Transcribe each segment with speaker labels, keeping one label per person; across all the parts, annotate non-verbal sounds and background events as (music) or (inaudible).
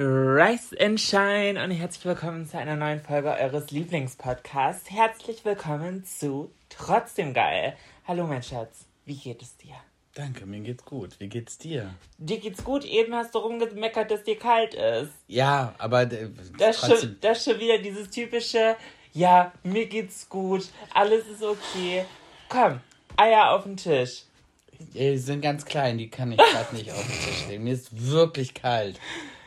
Speaker 1: Rise and Shine und herzlich willkommen zu einer neuen Folge eures Lieblingspodcasts. Herzlich willkommen zu Trotzdem Geil. Hallo mein Schatz, wie geht es dir?
Speaker 2: Danke, mir geht's gut. Wie geht's dir?
Speaker 1: Dir geht's gut, eben hast du rumgemeckert, dass dir kalt ist.
Speaker 2: Ja, aber äh,
Speaker 1: Das ist schon, das schon wieder dieses typische, ja, mir geht's gut, alles ist okay. Komm, Eier auf den Tisch.
Speaker 2: Die sind ganz klein, die kann ich gerade nicht auf den Tisch legen. Mir ist wirklich kalt.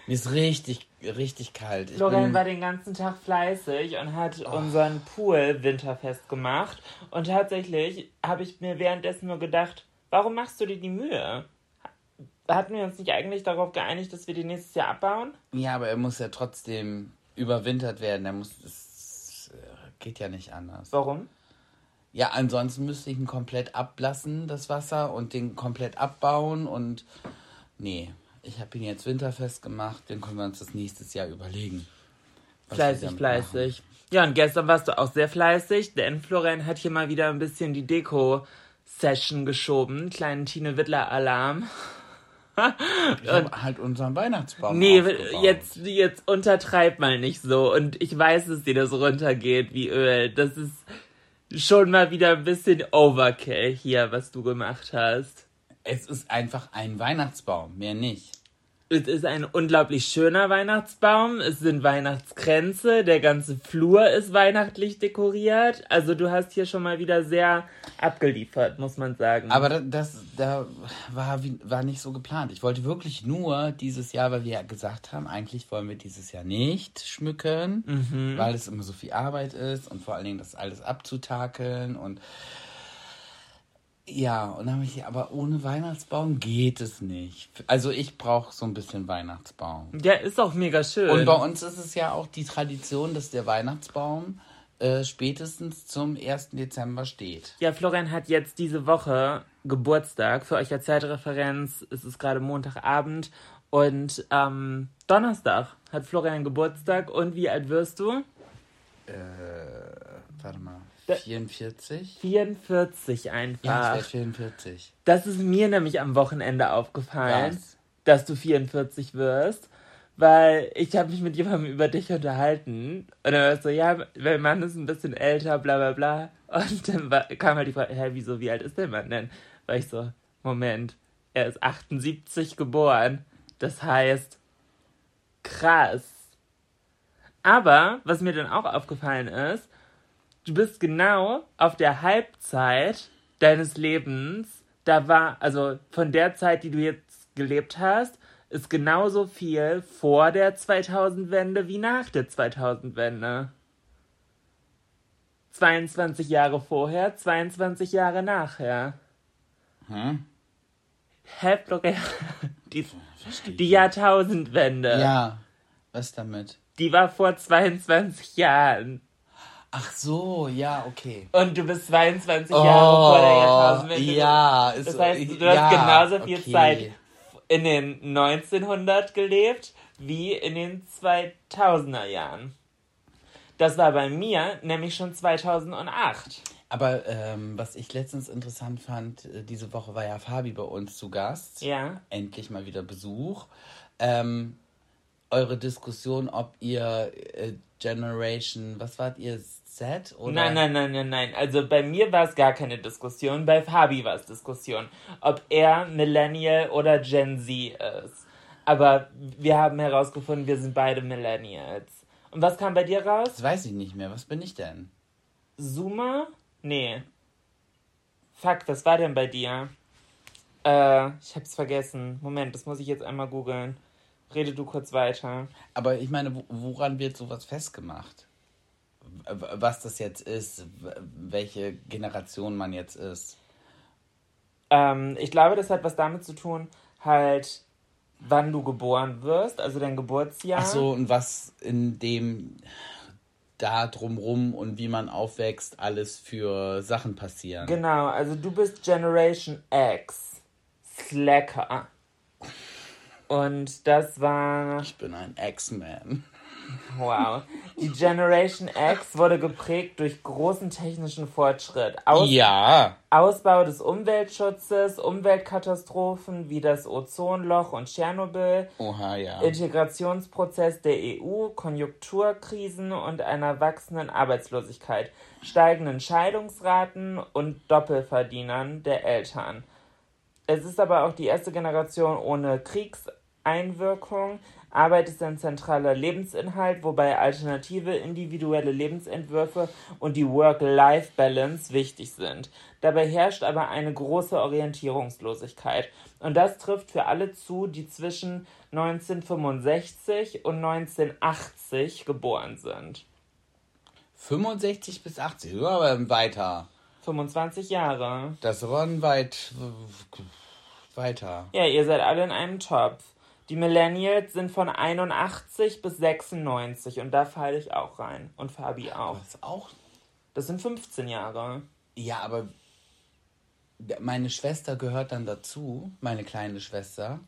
Speaker 2: Mir ist richtig, richtig kalt. Ich
Speaker 1: Florian war den ganzen Tag fleißig und hat unseren Pool winterfest gemacht. Und tatsächlich habe ich mir währenddessen nur gedacht, warum machst du dir die Mühe? Hatten wir uns nicht eigentlich darauf geeinigt, dass wir die nächstes Jahr abbauen?
Speaker 2: ja, aber er muss ja trotzdem überwintert werden. Er muss, es äh, geht ja nicht anders.
Speaker 1: Warum?
Speaker 2: Ja, ansonsten müsste ich ihn komplett ablassen, das Wasser, und den komplett abbauen und nee, ich habe ihn jetzt winterfest gemacht, den können wir uns das nächstes Jahr überlegen.
Speaker 1: Fleißig, fleißig. Ja, und gestern warst du auch sehr fleißig, denn Florian hat hier mal wieder ein bisschen die Deko-Session geschoben. Kleinen Tine Wittler-Alarm.
Speaker 2: machen. (laughs) Ich habe halt unseren Weihnachtsbaum
Speaker 1: Nee,
Speaker 2: aufgebaut.
Speaker 1: jetzt, jetzt untertreib mal nicht so. Und ich weiß, dass dir das runtergeht wie Öl. Das ist schon mal wieder ein bisschen Overkill hier, was du gemacht hast.
Speaker 2: Es ist einfach ein Weihnachtsbaum, mehr nicht.
Speaker 1: Es ist ein unglaublich schöner Weihnachtsbaum. Es sind Weihnachtskränze. Der ganze Flur ist weihnachtlich dekoriert. Also du hast hier schon mal wieder sehr abgeliefert, muss man sagen.
Speaker 2: Aber da- das da war, war nicht so geplant. Ich wollte wirklich nur dieses Jahr, weil wir ja gesagt haben, eigentlich wollen wir dieses Jahr nicht schmücken,
Speaker 1: Mhm.
Speaker 2: weil es immer so viel Arbeit ist und vor allen Dingen das alles abzutakeln und ja, und dann habe ich, aber ohne Weihnachtsbaum geht es nicht. Also ich brauche so ein bisschen Weihnachtsbaum.
Speaker 1: ja, ist auch mega schön.
Speaker 2: Und bei uns ist es ja auch die Tradition, dass der Weihnachtsbaum äh, spätestens zum 1. Dezember steht.
Speaker 1: Ja, Florian hat jetzt diese Woche Geburtstag. Für euch als Zeitreferenz ist es gerade Montagabend. Und am Donnerstag hat Florian Geburtstag. Und wie alt wirst du?
Speaker 2: Warte mal,
Speaker 1: Da-
Speaker 2: 44?
Speaker 1: 44
Speaker 2: Ja,
Speaker 1: einfach.
Speaker 2: ich werde 44.
Speaker 1: das ist mir nämlich am Wochenende aufgefallen,
Speaker 2: Was?
Speaker 1: dass du 44 wirst. Weil ich habe mich mit jemandem über dich unterhalten. Und er war so, ja, mein Mann ist ein bisschen älter, bla bla bla. Und dann war, kam halt die Frage, hä, wieso, wie alt ist der Mann denn? War ich so, Moment, er ist 78 geboren. Das heißt, krass. Aber, was mir dann auch aufgefallen ist, du bist genau auf der Halbzeit deines Lebens, da war, also von der Zeit, die du jetzt gelebt hast, ist genauso viel vor der 2000-Wende wie nach der 2000-Wende. 22 Jahre vorher, 22 Jahre nachher.
Speaker 2: Hm?
Speaker 1: Florian? Die, die Jahrtausendwende.
Speaker 2: Ja, was damit?
Speaker 1: Die war vor 22 Jahren.
Speaker 2: Ach so, ja, okay.
Speaker 1: Und du bist 22 Jahre vor der Jahrtausendwende.
Speaker 2: Oh, ja. Ist
Speaker 1: Das heißt, du
Speaker 2: ja,
Speaker 1: hast genauso viel
Speaker 2: okay.
Speaker 1: Zeit in den 1900 gelebt wie in den 2000er Jahren. Das war bei mir nämlich schon 2008.
Speaker 2: Aber ähm, was ich letztens interessant fand, äh, diese Woche war ja Fabi bei uns zu Gast.
Speaker 1: Ja.
Speaker 2: Endlich mal wieder Besuch. Ähm, eure Diskussion, ob ihr äh, Generation, was wart ihr, Z? Oder?
Speaker 1: Nein, nein, nein, nein, nein. Also bei mir war es gar keine Diskussion, bei Fabi war es Diskussion, ob er Millennial oder Gen Z ist. Aber wir haben herausgefunden, wir sind beide Millennials. Und was kam bei dir raus?
Speaker 2: Das weiß ich nicht mehr. Was bin ich denn?
Speaker 1: Zoomer? Nee. Fuck, was war denn bei dir? Äh, ich hab's vergessen. Moment, das muss ich jetzt einmal googeln. Rede du kurz weiter.
Speaker 2: Aber ich meine, wo- woran wird sowas festgemacht? Was das jetzt ist, welche Generation man jetzt ist.
Speaker 1: Ähm, ich glaube, das hat was damit zu tun, halt, wann du geboren wirst, also dein Geburtsjahr.
Speaker 2: Ach so, und was in dem da drumrum und wie man aufwächst, alles für Sachen passieren.
Speaker 1: Genau, also du bist Generation X. Slacker. Und das war,
Speaker 2: Ich bin ein X-Man.
Speaker 1: Wow. Die Generation X wurde geprägt durch großen technischen Fortschritt. Aus
Speaker 2: Ja.
Speaker 1: Ausbau des Umweltschutzes, Umweltkatastrophen wie das Ozonloch und Tschernobyl,
Speaker 2: Oha, ja.
Speaker 1: Integrationsprozess der EU, Konjunkturkrisen und einer wachsenden Arbeitslosigkeit, steigenden Scheidungsraten und Doppelverdienern der Eltern. Es ist aber auch die erste Generation ohne Kriegseinwirkung. Arbeit ist ein zentraler Lebensinhalt, wobei alternative individuelle Lebensentwürfe und die Work-Life-Balance wichtig sind. Dabei herrscht aber eine große Orientierungslosigkeit. Und das trifft für alle zu, die zwischen 1965 und 1980 geboren sind.
Speaker 2: 65 bis 80, ja, aber weiter.
Speaker 1: 25 Jahre.
Speaker 2: Das war ein weit weiter.
Speaker 1: Ja, ihr seid alle in einem Topf. Die Millennials sind von 81 bis 96 und da falle ich auch rein. Und Fabi auch.
Speaker 2: Das auch.
Speaker 1: Das sind 15 Jahre.
Speaker 2: Ja, aber meine Schwester gehört dann dazu, meine kleine Schwester.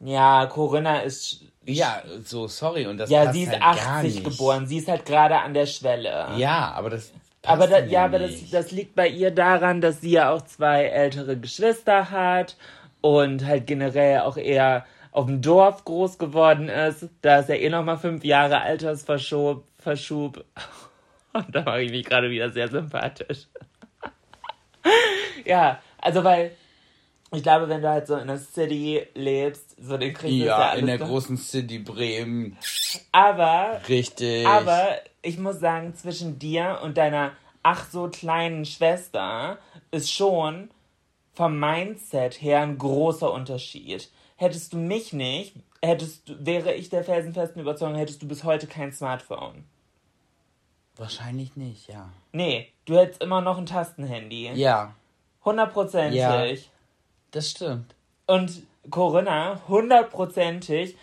Speaker 1: Ja, Corinna ist.
Speaker 2: Ja, so sorry und das
Speaker 1: Ja, sie ist
Speaker 2: halt gar
Speaker 1: 80
Speaker 2: nicht.
Speaker 1: geboren. Sie ist halt gerade an der Schwelle.
Speaker 2: Ja, aber das.
Speaker 1: Aber, da,
Speaker 2: mir
Speaker 1: ja, aber das, das liegt bei ihr daran, dass sie ja auch zwei ältere Geschwister hat und halt generell auch eher auf dem Dorf groß geworden ist. Da ist ja eh nochmal fünf Jahre Altersverschub. Verschub. (laughs) Und da mache ich mich gerade wieder sehr sympathisch. (laughs) ja, also weil ich glaube, wenn du halt so in der City lebst, so den kriegst du ja
Speaker 2: Ja, in der
Speaker 1: noch-
Speaker 2: großen City Bremen.
Speaker 1: Aber
Speaker 2: Richtig.
Speaker 1: aber ich muss sagen, zwischen dir und deiner ach so kleinen Schwester ist schon vom Mindset her ein großer Unterschied. Hättest du mich nicht, hättest du, wäre ich der felsenfesten Überzeugung, hättest du bis heute kein Smartphone.
Speaker 2: Wahrscheinlich nicht, ja.
Speaker 1: Nee, du hättest immer noch ein Tastenhandy.
Speaker 2: Ja,
Speaker 1: Hundertprozentig.
Speaker 2: Ja. das stimmt.
Speaker 1: Und Corinna, hundertprozentig,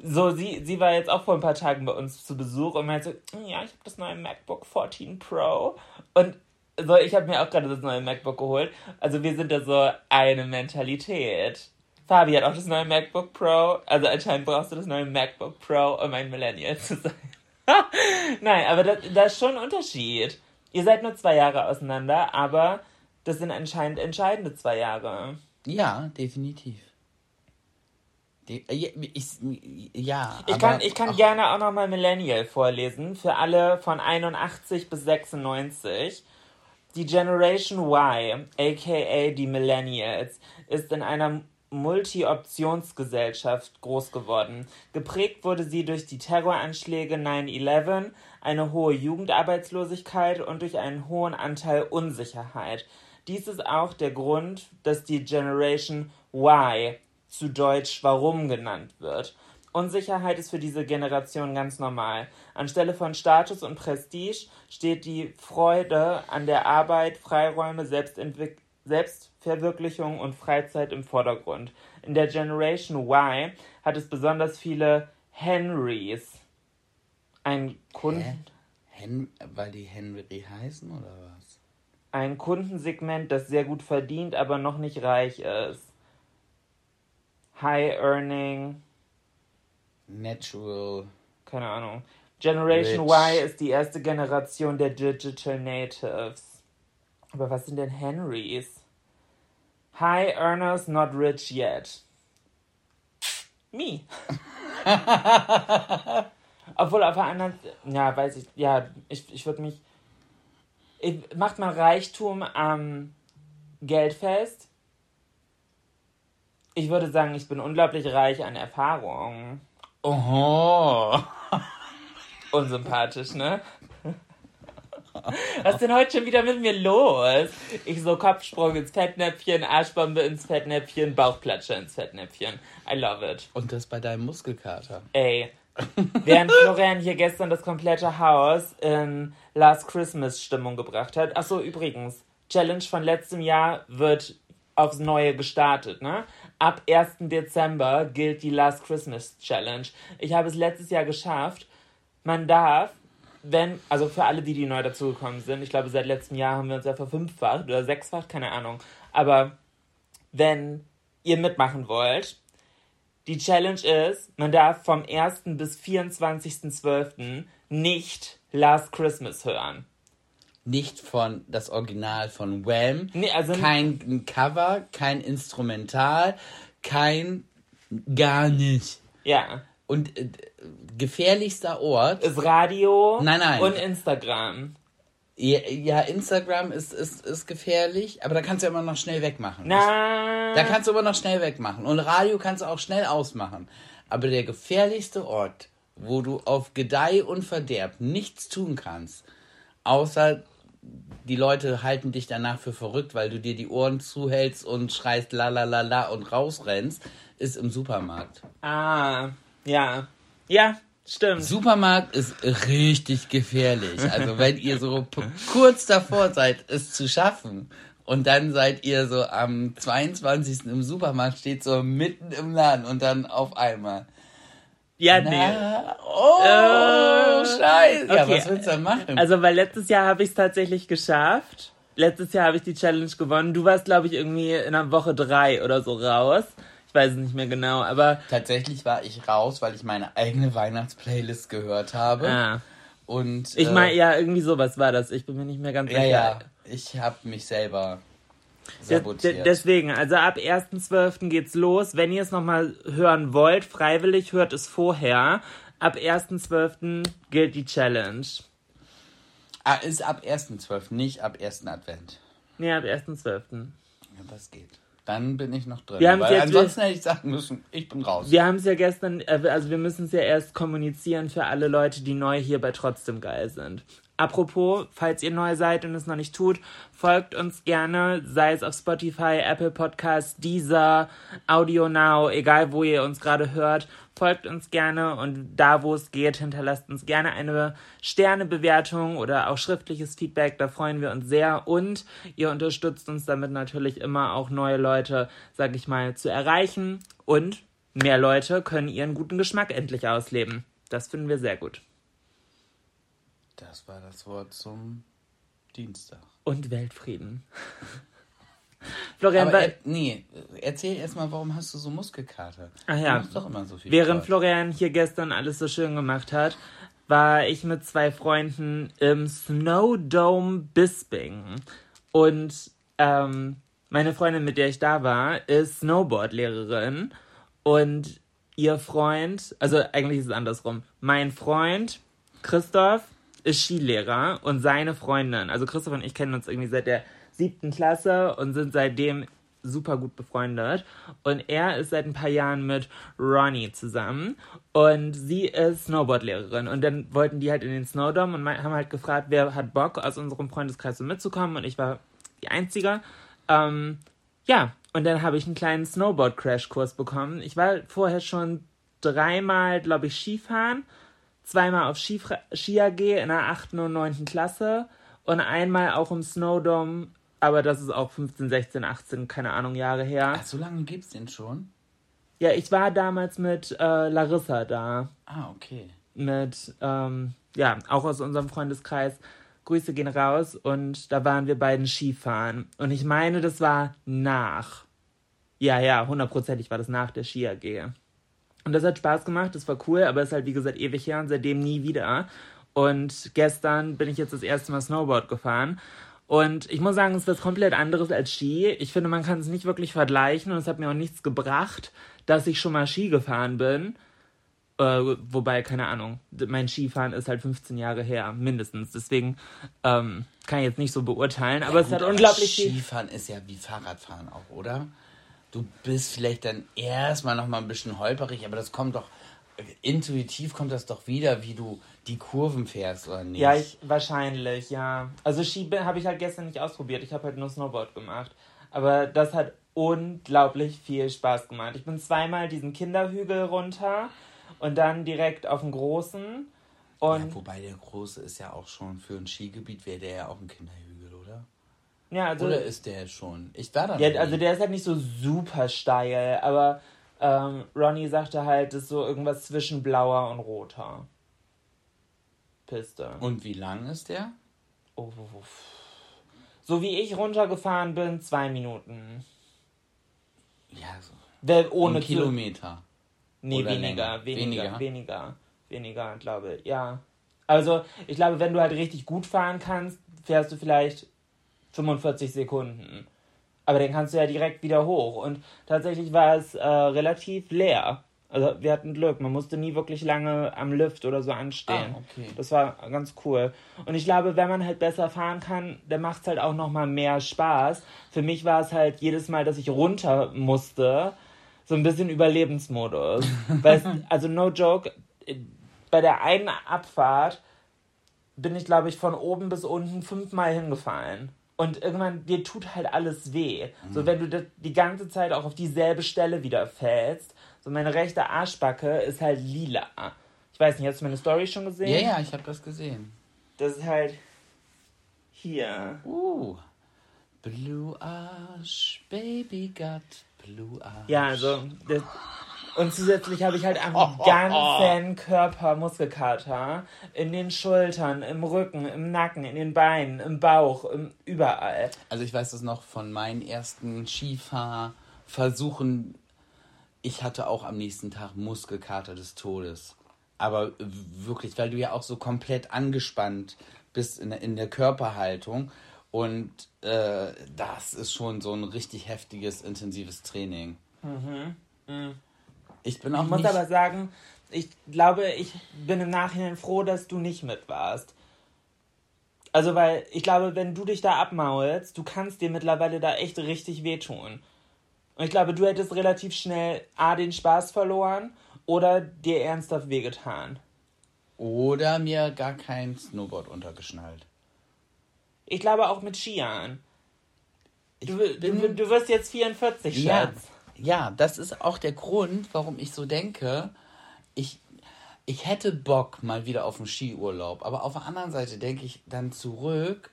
Speaker 1: so, sie, sie war jetzt auch vor ein paar Tagen bei uns zu Besuch und meinte so, ja, ich habe das neue MacBook 14 Pro. Und so, ich habe mir auch gerade das neue MacBook geholt. Also wir sind da so eine Mentalität. Fabi hat auch das neue MacBook Pro. Also anscheinend brauchst du das neue MacBook Pro, um ein Millennial zu sein. (laughs) Nein, aber da, da ist schon ein Unterschied. Ihr seid nur zwei Jahre auseinander, aber das sind anscheinend entscheidende zwei Jahre.
Speaker 2: Ja, definitiv. De ja, ich, ja,
Speaker 1: Ich kann, ich kann gerne auch nochmal Millennial vorlesen, für alle von 81 bis 96. Die Generation Y, aka die Millennials, ist in einer Multi-Optionsgesellschaft groß geworden. Geprägt wurde sie durch die Terroranschläge 9-11, eine hohe Jugendarbeitslosigkeit und durch einen hohen Anteil Unsicherheit. Dies ist auch der Grund, dass die Generation Y zu Deutsch Warum genannt wird. Unsicherheit ist für diese Generation ganz normal. Anstelle von Status und Prestige steht die Freude an der Arbeit, Freiräume, Selbstentwick Selbstverwirklichung und Freizeit im Vordergrund. In der Generation Y hat es besonders viele Henrys. Ein, Kunden?
Speaker 2: Hen weil die Henry heißen oder was?
Speaker 1: ein Kundensegment, das sehr gut verdient, aber noch nicht reich ist. High Earning,
Speaker 2: Natural.
Speaker 1: keine Ahnung. Generation
Speaker 2: Rich.
Speaker 1: Y ist die erste Generation der Digital Natives. Aber was sind denn Henrys? High Earners not rich yet. Me. (laughs) Obwohl auf der anderen, ja, weiß ich, ja, ich, ich würde mich, Macht man Reichtum am Geld fest? Ich würde sagen, ich bin unglaublich reich an Erfahrung.
Speaker 2: Oho.
Speaker 1: Unsympathisch, ne? Was ist denn heute schon wieder mit mir los? Ich so Kopfsprung ins Fettnäpfchen, Arschbombe ins Fettnäpfchen, Bauchplatsche ins Fettnäpfchen. I love it.
Speaker 2: Und das bei deinem Muskelkater.
Speaker 1: Ey. Während Florian hier gestern das komplette Haus in Last Christmas Stimmung gebracht hat. Achso, übrigens, Challenge von letztem Jahr wird aufs Neue gestartet, ne? Ab 1. Dezember gilt die Last Christmas Challenge. Ich habe es letztes Jahr geschafft. Man darf wenn, also für alle, die, die neu dazugekommen sind, ich glaube, seit letztem Jahr haben wir uns ja verfünffacht oder sechsfacht, keine Ahnung. Aber wenn ihr mitmachen wollt, die Challenge ist, man darf vom 1. bis 24.12. nicht Last Christmas hören.
Speaker 2: Nicht von das Original von Wham.
Speaker 1: Nee, also
Speaker 2: kein Cover, kein Instrumental, kein gar nicht.
Speaker 1: Ja.
Speaker 2: Und äh, gefährlichster Ort
Speaker 1: ist Radio
Speaker 2: nein, nein.
Speaker 1: und Instagram.
Speaker 2: Ja, ja, Instagram ist, ist, ist gefährlich, aber da kannst du immer noch schnell wegmachen.
Speaker 1: Na.
Speaker 2: Da kannst du immer noch schnell wegmachen. Und Radio kannst du auch schnell ausmachen. Aber der gefährlichste Ort, wo du auf Gedeih und Verderb nichts tun kannst, außer die Leute halten dich danach für verrückt, weil du dir die Ohren zuhältst und schreist la la la la und rausrennst, ist im Supermarkt.
Speaker 1: Ah. Ja. Ja, stimmt.
Speaker 2: Supermarkt ist richtig gefährlich. Also wenn ihr so kurz davor seid, es zu schaffen und dann seid ihr so am 22. im Supermarkt, steht so mitten im Laden und dann auf einmal.
Speaker 1: Ja,
Speaker 2: Na,
Speaker 1: nee.
Speaker 2: Oh, äh, scheiße. Ja,
Speaker 1: okay.
Speaker 2: was willst du denn machen?
Speaker 1: Also, weil letztes Jahr habe ich es tatsächlich geschafft. Letztes Jahr habe ich die Challenge gewonnen. Du warst, glaube ich, irgendwie in der Woche drei oder so raus. Ich weiß es nicht mehr genau, aber.
Speaker 2: Tatsächlich war ich raus, weil ich meine eigene Weihnachtsplaylist gehört habe.
Speaker 1: Ah.
Speaker 2: Und.
Speaker 1: Ich meine, ja, irgendwie sowas war das. Ich bin mir nicht mehr ganz
Speaker 2: ja,
Speaker 1: sicher.
Speaker 2: Ja, ich habe mich selber sabotiert.
Speaker 1: Deswegen, also ab 1.12. geht's los. Wenn ihr es nochmal hören wollt, freiwillig hört es vorher. Ab 1.12. gilt die Challenge.
Speaker 2: Ah, ist ab 1.12., nicht ab 1. Advent.
Speaker 1: Nee, ab 1.12. Ja,
Speaker 2: das geht. Dann bin ich noch drin.
Speaker 1: Wir
Speaker 2: Weil ansonsten hätte ich sagen müssen, ich bin raus.
Speaker 1: Wir haben es ja gestern, äh, also wir müssen es ja erst kommunizieren für alle Leute, die neu hier bei Trotzdem Geil sind. Apropos, falls ihr neu seid und es noch nicht tut, folgt uns gerne, sei es auf Spotify, Apple Podcasts, Deezer, Audio Now, egal wo ihr uns gerade hört, folgt uns gerne und da, wo es geht, hinterlasst uns gerne eine Sternebewertung oder auch schriftliches Feedback, da freuen wir uns sehr und ihr unterstützt uns damit natürlich immer auch neue Leute, sag ich mal, zu erreichen und mehr Leute können ihren guten Geschmack endlich ausleben. Das finden wir sehr gut.
Speaker 2: Das war das Wort zum Dienstag.
Speaker 1: Und Weltfrieden. (laughs) Florian,
Speaker 2: Aber er, nee, erzähl erstmal, warum hast du so Muskelkater?
Speaker 1: Ach ja.
Speaker 2: Du machst doch immer so viel
Speaker 1: Während
Speaker 2: Sport.
Speaker 1: Florian hier gestern alles so schön gemacht hat, war ich mit zwei Freunden im Snowdome Bisping. Und ähm, meine Freundin, mit der ich da war, ist Snowboardlehrerin. Und ihr Freund, also eigentlich ist es andersrum. Mein Freund, Christoph, ist Skilehrer und seine Freundin, also Christoph und ich kennen uns irgendwie seit der siebten Klasse und sind seitdem super gut befreundet. Und er ist seit ein paar Jahren mit Ronnie zusammen und sie ist Snowboardlehrerin. Und dann wollten die halt in den Snowdome und haben halt gefragt, wer hat Bock aus unserem Freundeskreis so mitzukommen. Und ich war die Einzige. Ähm, ja, und dann habe ich einen kleinen Snowboard-Crash-Kurs bekommen. Ich war vorher schon dreimal, glaube ich, Skifahren zweimal auf Ski, Ski AG in der 8. und 9. Klasse und einmal auch im Snowdome, aber das ist auch 15, 16, 18, keine Ahnung, Jahre her.
Speaker 2: Ach, so lange gibt's den schon?
Speaker 1: Ja, ich war damals mit äh, Larissa da.
Speaker 2: Ah, okay.
Speaker 1: Mit, ähm, ja, auch aus unserem Freundeskreis. Grüße gehen raus und da waren wir beiden Skifahren. Und ich meine, das war nach. Ja, ja, hundertprozentig war das nach der Ski AG. Und das hat Spaß gemacht, das war cool, aber es ist halt wie gesagt ewig her und seitdem nie wieder. Und gestern bin ich jetzt das erste Mal Snowboard gefahren. Und ich muss sagen, es ist was komplett anderes als Ski. Ich finde, man kann es nicht wirklich vergleichen und es hat mir auch nichts gebracht, dass ich schon mal Ski gefahren bin. Äh, wobei, keine Ahnung, mein Skifahren ist halt 15 Jahre her, mindestens. Deswegen ähm, kann ich jetzt nicht so beurteilen, aber
Speaker 2: Ja,
Speaker 1: es
Speaker 2: gut,
Speaker 1: hat unglaublich viel.
Speaker 2: Skifahren ist ja wie Fahrradfahren auch, oder? Du bist vielleicht dann erstmal noch mal ein bisschen holperig, aber das kommt doch intuitiv kommt das doch wieder, wie du die Kurven fährst oder nicht?
Speaker 1: Ja, ich, wahrscheinlich, ja. Also Ski habe ich halt gestern nicht ausprobiert. Ich habe halt nur Snowboard gemacht. Aber das hat unglaublich viel Spaß gemacht. Ich bin zweimal diesen Kinderhügel runter und dann direkt auf den großen. Und
Speaker 2: ja, wobei der große ist ja auch schon für ein Skigebiet wäre der ja auch ein Kinderhügel?
Speaker 1: Ja, also,
Speaker 2: Oder ist der schon? Ich war da
Speaker 1: ja, also der ist halt nicht so super steil, aber ähm, Ronny sagte halt, das ist so irgendwas zwischen blauer und roter Piste.
Speaker 2: Und wie lang ist der?
Speaker 1: Oh. So wie ich runtergefahren bin, zwei Minuten.
Speaker 2: Ja, so
Speaker 1: Wer ohne
Speaker 2: Kilometer.
Speaker 1: Nee, weniger, weniger,
Speaker 2: Weniger?
Speaker 1: weniger, weniger, glaube ich. Ja. Also, ich glaube, wenn du halt richtig gut fahren kannst, fährst du vielleicht 45 Sekunden. Aber dann kannst du ja direkt wieder hoch. Und tatsächlich war es äh, relativ leer. Also, wir hatten Glück. Man musste nie wirklich lange am Lift oder so anstehen.
Speaker 2: Ah, okay.
Speaker 1: Das war ganz cool. Und ich glaube, wenn man halt besser fahren kann, dann macht es halt auch nochmal mehr Spaß. Für mich war es halt jedes Mal, dass ich runter musste, so ein bisschen Überlebensmodus. (laughs) Es, also no joke, bei der einen Abfahrt bin ich, glaube ich, von oben bis unten fünfmal hingefallen. Und irgendwann, dir tut halt alles weh. So, wenn du das, die ganze Zeit auch auf dieselbe Stelle wieder fällst. So, meine rechte Arschbacke ist halt lila. Ich weiß nicht, hast du meine Story schon gesehen?
Speaker 2: Ja, ja, ich habe das gesehen.
Speaker 1: Das ist halt hier.
Speaker 2: Uh. Blue Arsch, Baby got Blue Arsch.
Speaker 1: Ja, also. Das, und zusätzlich habe ich halt am (laughs) ganzen Körper Muskelkater. In den Schultern, im Rücken, im Nacken, in den Beinen, im Bauch, im, überall.
Speaker 2: Also ich weiß das noch von meinen ersten Skifahrversuchen. Ich hatte auch am nächsten Tag Muskelkater des Todes. Aber wirklich, weil du ja auch so komplett angespannt bist in der, in der Körperhaltung. Und äh, das ist schon so ein richtig heftiges, intensives Training. Ich bin auch
Speaker 1: Ich muss
Speaker 2: nicht...
Speaker 1: aber sagen, ich glaube, ich bin im Nachhinein froh, dass du nicht mit warst. Also, weil ich glaube, wenn du dich da abmaulst, du kannst dir mittlerweile da echt richtig wehtun. Und ich glaube, du hättest relativ schnell A, den Spaß verloren oder dir ernsthaft wehgetan.
Speaker 2: Oder mir gar kein Snowboard untergeschnallt.
Speaker 1: Ich glaube auch mit Skiern. Du, du, du wirst jetzt 44,
Speaker 2: Ja,
Speaker 1: Schatz.
Speaker 2: ja, das ist auch der Grund, warum ich so denke. Ich, ich hätte Bock mal wieder auf einen Skiurlaub, aber auf der anderen Seite denke ich dann zurück,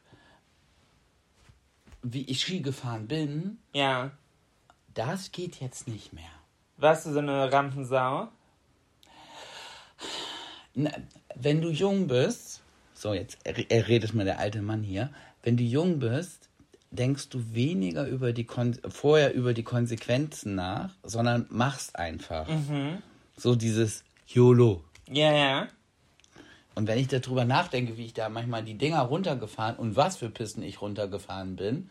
Speaker 2: wie ich Ski gefahren bin.
Speaker 1: Ja.
Speaker 2: Das geht jetzt nicht mehr.
Speaker 1: Warst du so eine Rampensau?
Speaker 2: Na, wenn du jung bist, so jetzt redet mal der alte Mann hier, wenn du jung bist, denkst du weniger über die Kon vorher über die Konsequenzen nach, sondern machst einfach. So dieses YOLO.
Speaker 1: Ja, ja.
Speaker 2: Und wenn ich darüber nachdenke, wie ich da manchmal die Dinger runtergefahren und was für Pisten ich runtergefahren bin,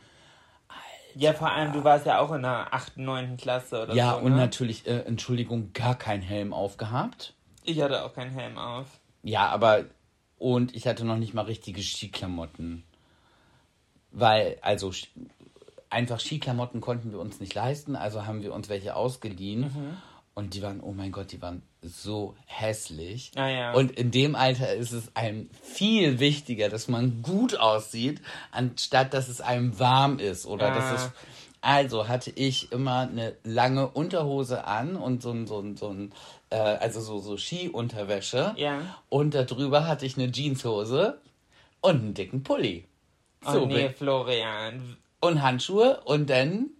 Speaker 1: Ja, vor allem, du warst ja auch in der 8., 9. Klasse oder
Speaker 2: ja,
Speaker 1: so.
Speaker 2: und
Speaker 1: ne?
Speaker 2: natürlich, äh, Entschuldigung, gar kein Helm aufgehabt.
Speaker 1: Ich hatte auch keinen Helm auf.
Speaker 2: Ja, aber und ich hatte noch nicht mal richtige Skiklamotten. Weil, also einfach Skiklamotten konnten wir uns nicht leisten, also haben wir uns welche ausgeliehen. Und die waren, oh mein Gott, die waren so hässlich.
Speaker 1: Ah, ja.
Speaker 2: Und in dem Alter ist es einem viel wichtiger, dass man gut aussieht, anstatt dass es einem warm ist. Oder
Speaker 1: Ah.
Speaker 2: dass es. Also hatte ich immer eine lange Unterhose an und so ein, so ein, so ein äh, also so, so Skiunterwäsche.
Speaker 1: Ja.
Speaker 2: Und darüber hatte ich eine Jeanshose und einen dicken Pulli. So,
Speaker 1: oh nee, Florian.
Speaker 2: und Handschuhe und dann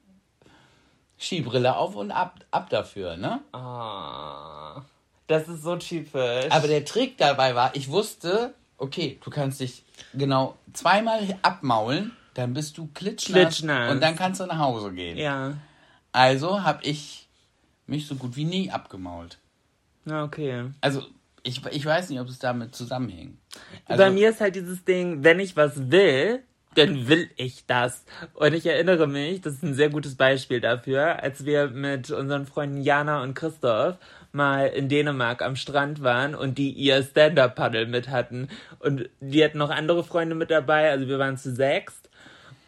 Speaker 2: Skibrille auf und ab, ab dafür, ne?
Speaker 1: Ah, das ist so typisch.
Speaker 2: Aber der Trick dabei war, ich wusste, okay, du kannst dich genau zweimal abmaulen, dann bist du klitschnass,
Speaker 1: Klitschnass.
Speaker 2: und dann kannst du nach Hause gehen.
Speaker 1: ja.
Speaker 2: Also habe ich mich so gut wie nie abgemault.
Speaker 1: Na, okay.
Speaker 2: Also ich, ich weiß nicht, ob es damit zusammenhing. Also,
Speaker 1: Bei mir ist halt dieses Ding, wenn ich was will, dann will ich das. Und ich erinnere mich, das ist ein sehr gutes Beispiel dafür, als wir mit unseren Freunden Jana und Christoph mal in Dänemark am Strand waren und die ihr Stand-Up-Paddle mit hatten. Und die hatten noch andere Freunde mit dabei, also wir waren zu sechst.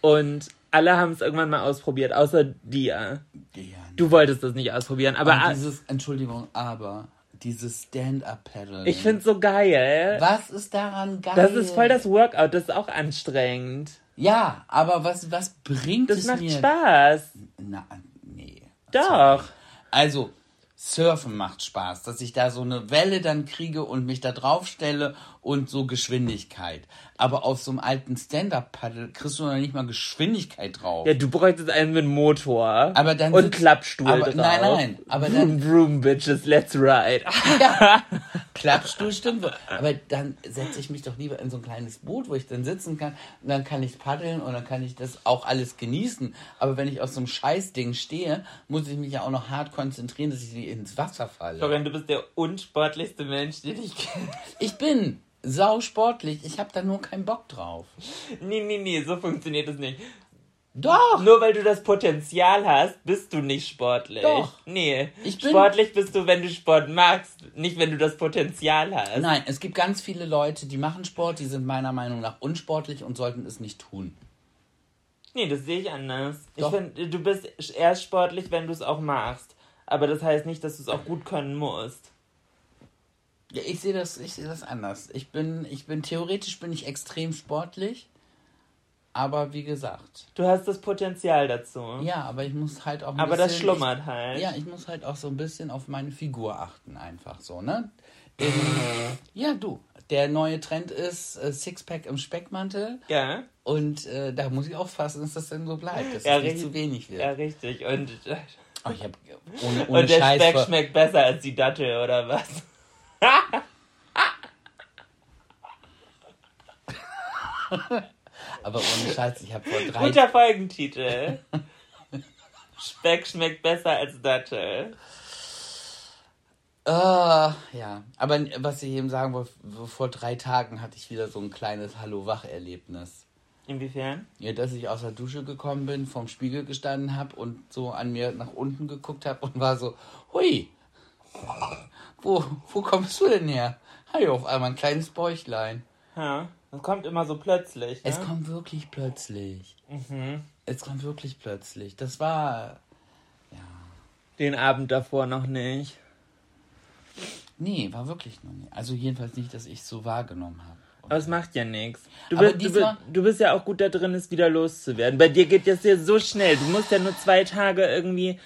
Speaker 1: Und alle haben es irgendwann mal ausprobiert, außer dir.
Speaker 2: Ja,
Speaker 1: Du wolltest das nicht ausprobieren, aber
Speaker 2: aber dieses, Entschuldigung, aber dieses Stand-Up-Paddle.
Speaker 1: ich find's so geil.
Speaker 2: Was ist daran geil?
Speaker 1: Das ist voll das Workout, das ist auch anstrengend.
Speaker 2: Ja, aber was, was bringt
Speaker 1: Das
Speaker 2: es
Speaker 1: macht
Speaker 2: mir?
Speaker 1: Spaß.
Speaker 2: Na, nee.
Speaker 1: Doch.
Speaker 2: Also, Surfen macht Spaß, dass ich da so eine Welle dann kriege und mich da drauf stelle und so Geschwindigkeit. Aber auf so einem alten Stand-Up-Paddle kriegst du noch nicht mal Geschwindigkeit drauf.
Speaker 1: Ja, du bräuchtest einen mit Motor.
Speaker 2: Aber dann
Speaker 1: und Klappstuhl
Speaker 2: aber-
Speaker 1: drauf.
Speaker 2: nein, nein, aber
Speaker 1: Vroom,
Speaker 2: dann- (laughs)
Speaker 1: vroom, bitches, let's ride.
Speaker 2: Ja, (laughs) Klappstuhl stimmt. wohl. Aber dann setze ich mich doch lieber in so ein kleines Boot, wo ich dann sitzen kann. Und dann kann ich paddeln und dann kann ich das auch alles genießen. Aber wenn ich aus so einem Scheißding stehe, muss ich mich ja auch noch hart konzentrieren, dass ich nicht ins Wasser falle.
Speaker 1: Florian, du bist der unsportlichste Mensch, den ich kenne.
Speaker 2: Ich bin sau sportlich. Ich habe da nur keinen Bock drauf.
Speaker 1: Nee, nee, nee, so funktioniert es nicht.
Speaker 2: Doch.
Speaker 1: Nur weil du das Potenzial hast, bist du nicht sportlich.
Speaker 2: Doch.
Speaker 1: Nee.
Speaker 2: Ich bin-
Speaker 1: sportlich bist du, wenn du Sport magst, nicht wenn du das Potenzial hast.
Speaker 2: Nein, es gibt ganz viele Leute, die machen Sport, die sind meiner Meinung nach unsportlich und sollten es nicht tun.
Speaker 1: Nee, das sehe ich anders.
Speaker 2: Doch.
Speaker 1: Ich finde, du bist erst sportlich, wenn du es auch machst. Aber das heißt nicht, dass du es auch gut können musst.
Speaker 2: Ja, ich sehe das, ich sehe das anders. Ich bin, ich bin theoretisch bin ich extrem sportlich, aber wie gesagt,
Speaker 1: Du hast das Potenzial dazu.
Speaker 2: ja, aber ich muss halt auch. Ein
Speaker 1: Aber
Speaker 2: bisschen,
Speaker 1: das schlummert halt.
Speaker 2: Ich, ja, ich muss halt auch so ein bisschen auf meine Figur achten, einfach so, ne? In, (laughs) ja, du. Der neue Trend ist äh, Sixpack im Speckmantel
Speaker 1: Ja,
Speaker 2: und äh, da muss ich aufpassen, dass das denn so bleibt, dass
Speaker 1: Ja,
Speaker 2: es nicht zu wenig wird.
Speaker 1: ja, richtig. Und,
Speaker 2: Oh, ich hab (laughs) ohne, ohne
Speaker 1: und der
Speaker 2: Scheiß
Speaker 1: Speck schmeckt besser als die Dattel, oder was?
Speaker 2: Aber ohne Scheiß, ich habe vor drei
Speaker 1: Guter Folgentitel. Speck schmeckt besser als Dattel.
Speaker 2: Ah, ja. Aber was ich eben sagen wollte, vor drei Tagen hatte ich wieder so ein kleines Hallo-Wach-Erlebnis.
Speaker 1: Inwiefern?
Speaker 2: Ja, dass ich aus der Dusche gekommen bin, vorm Spiegel gestanden habe und so an mir nach unten geguckt habe und war so, hui, wo, wo kommst du denn her? Hey, auf einmal ein kleines Bäuchlein.
Speaker 1: Ja, das kommt immer so plötzlich. Ne?
Speaker 2: Es kommt wirklich plötzlich. Es kommt wirklich plötzlich. Das war,
Speaker 1: Den Abend davor noch nicht.
Speaker 2: nee, war wirklich noch nicht. Also jedenfalls nicht, dass ich es so wahrgenommen habe.
Speaker 1: Aber es macht ja nichts. Du,
Speaker 2: diesmal-
Speaker 1: bist- du bist ja auch gut da drin, es wieder loszuwerden. Bei dir geht das ja so schnell. Du musst ja nur zwei Tage irgendwie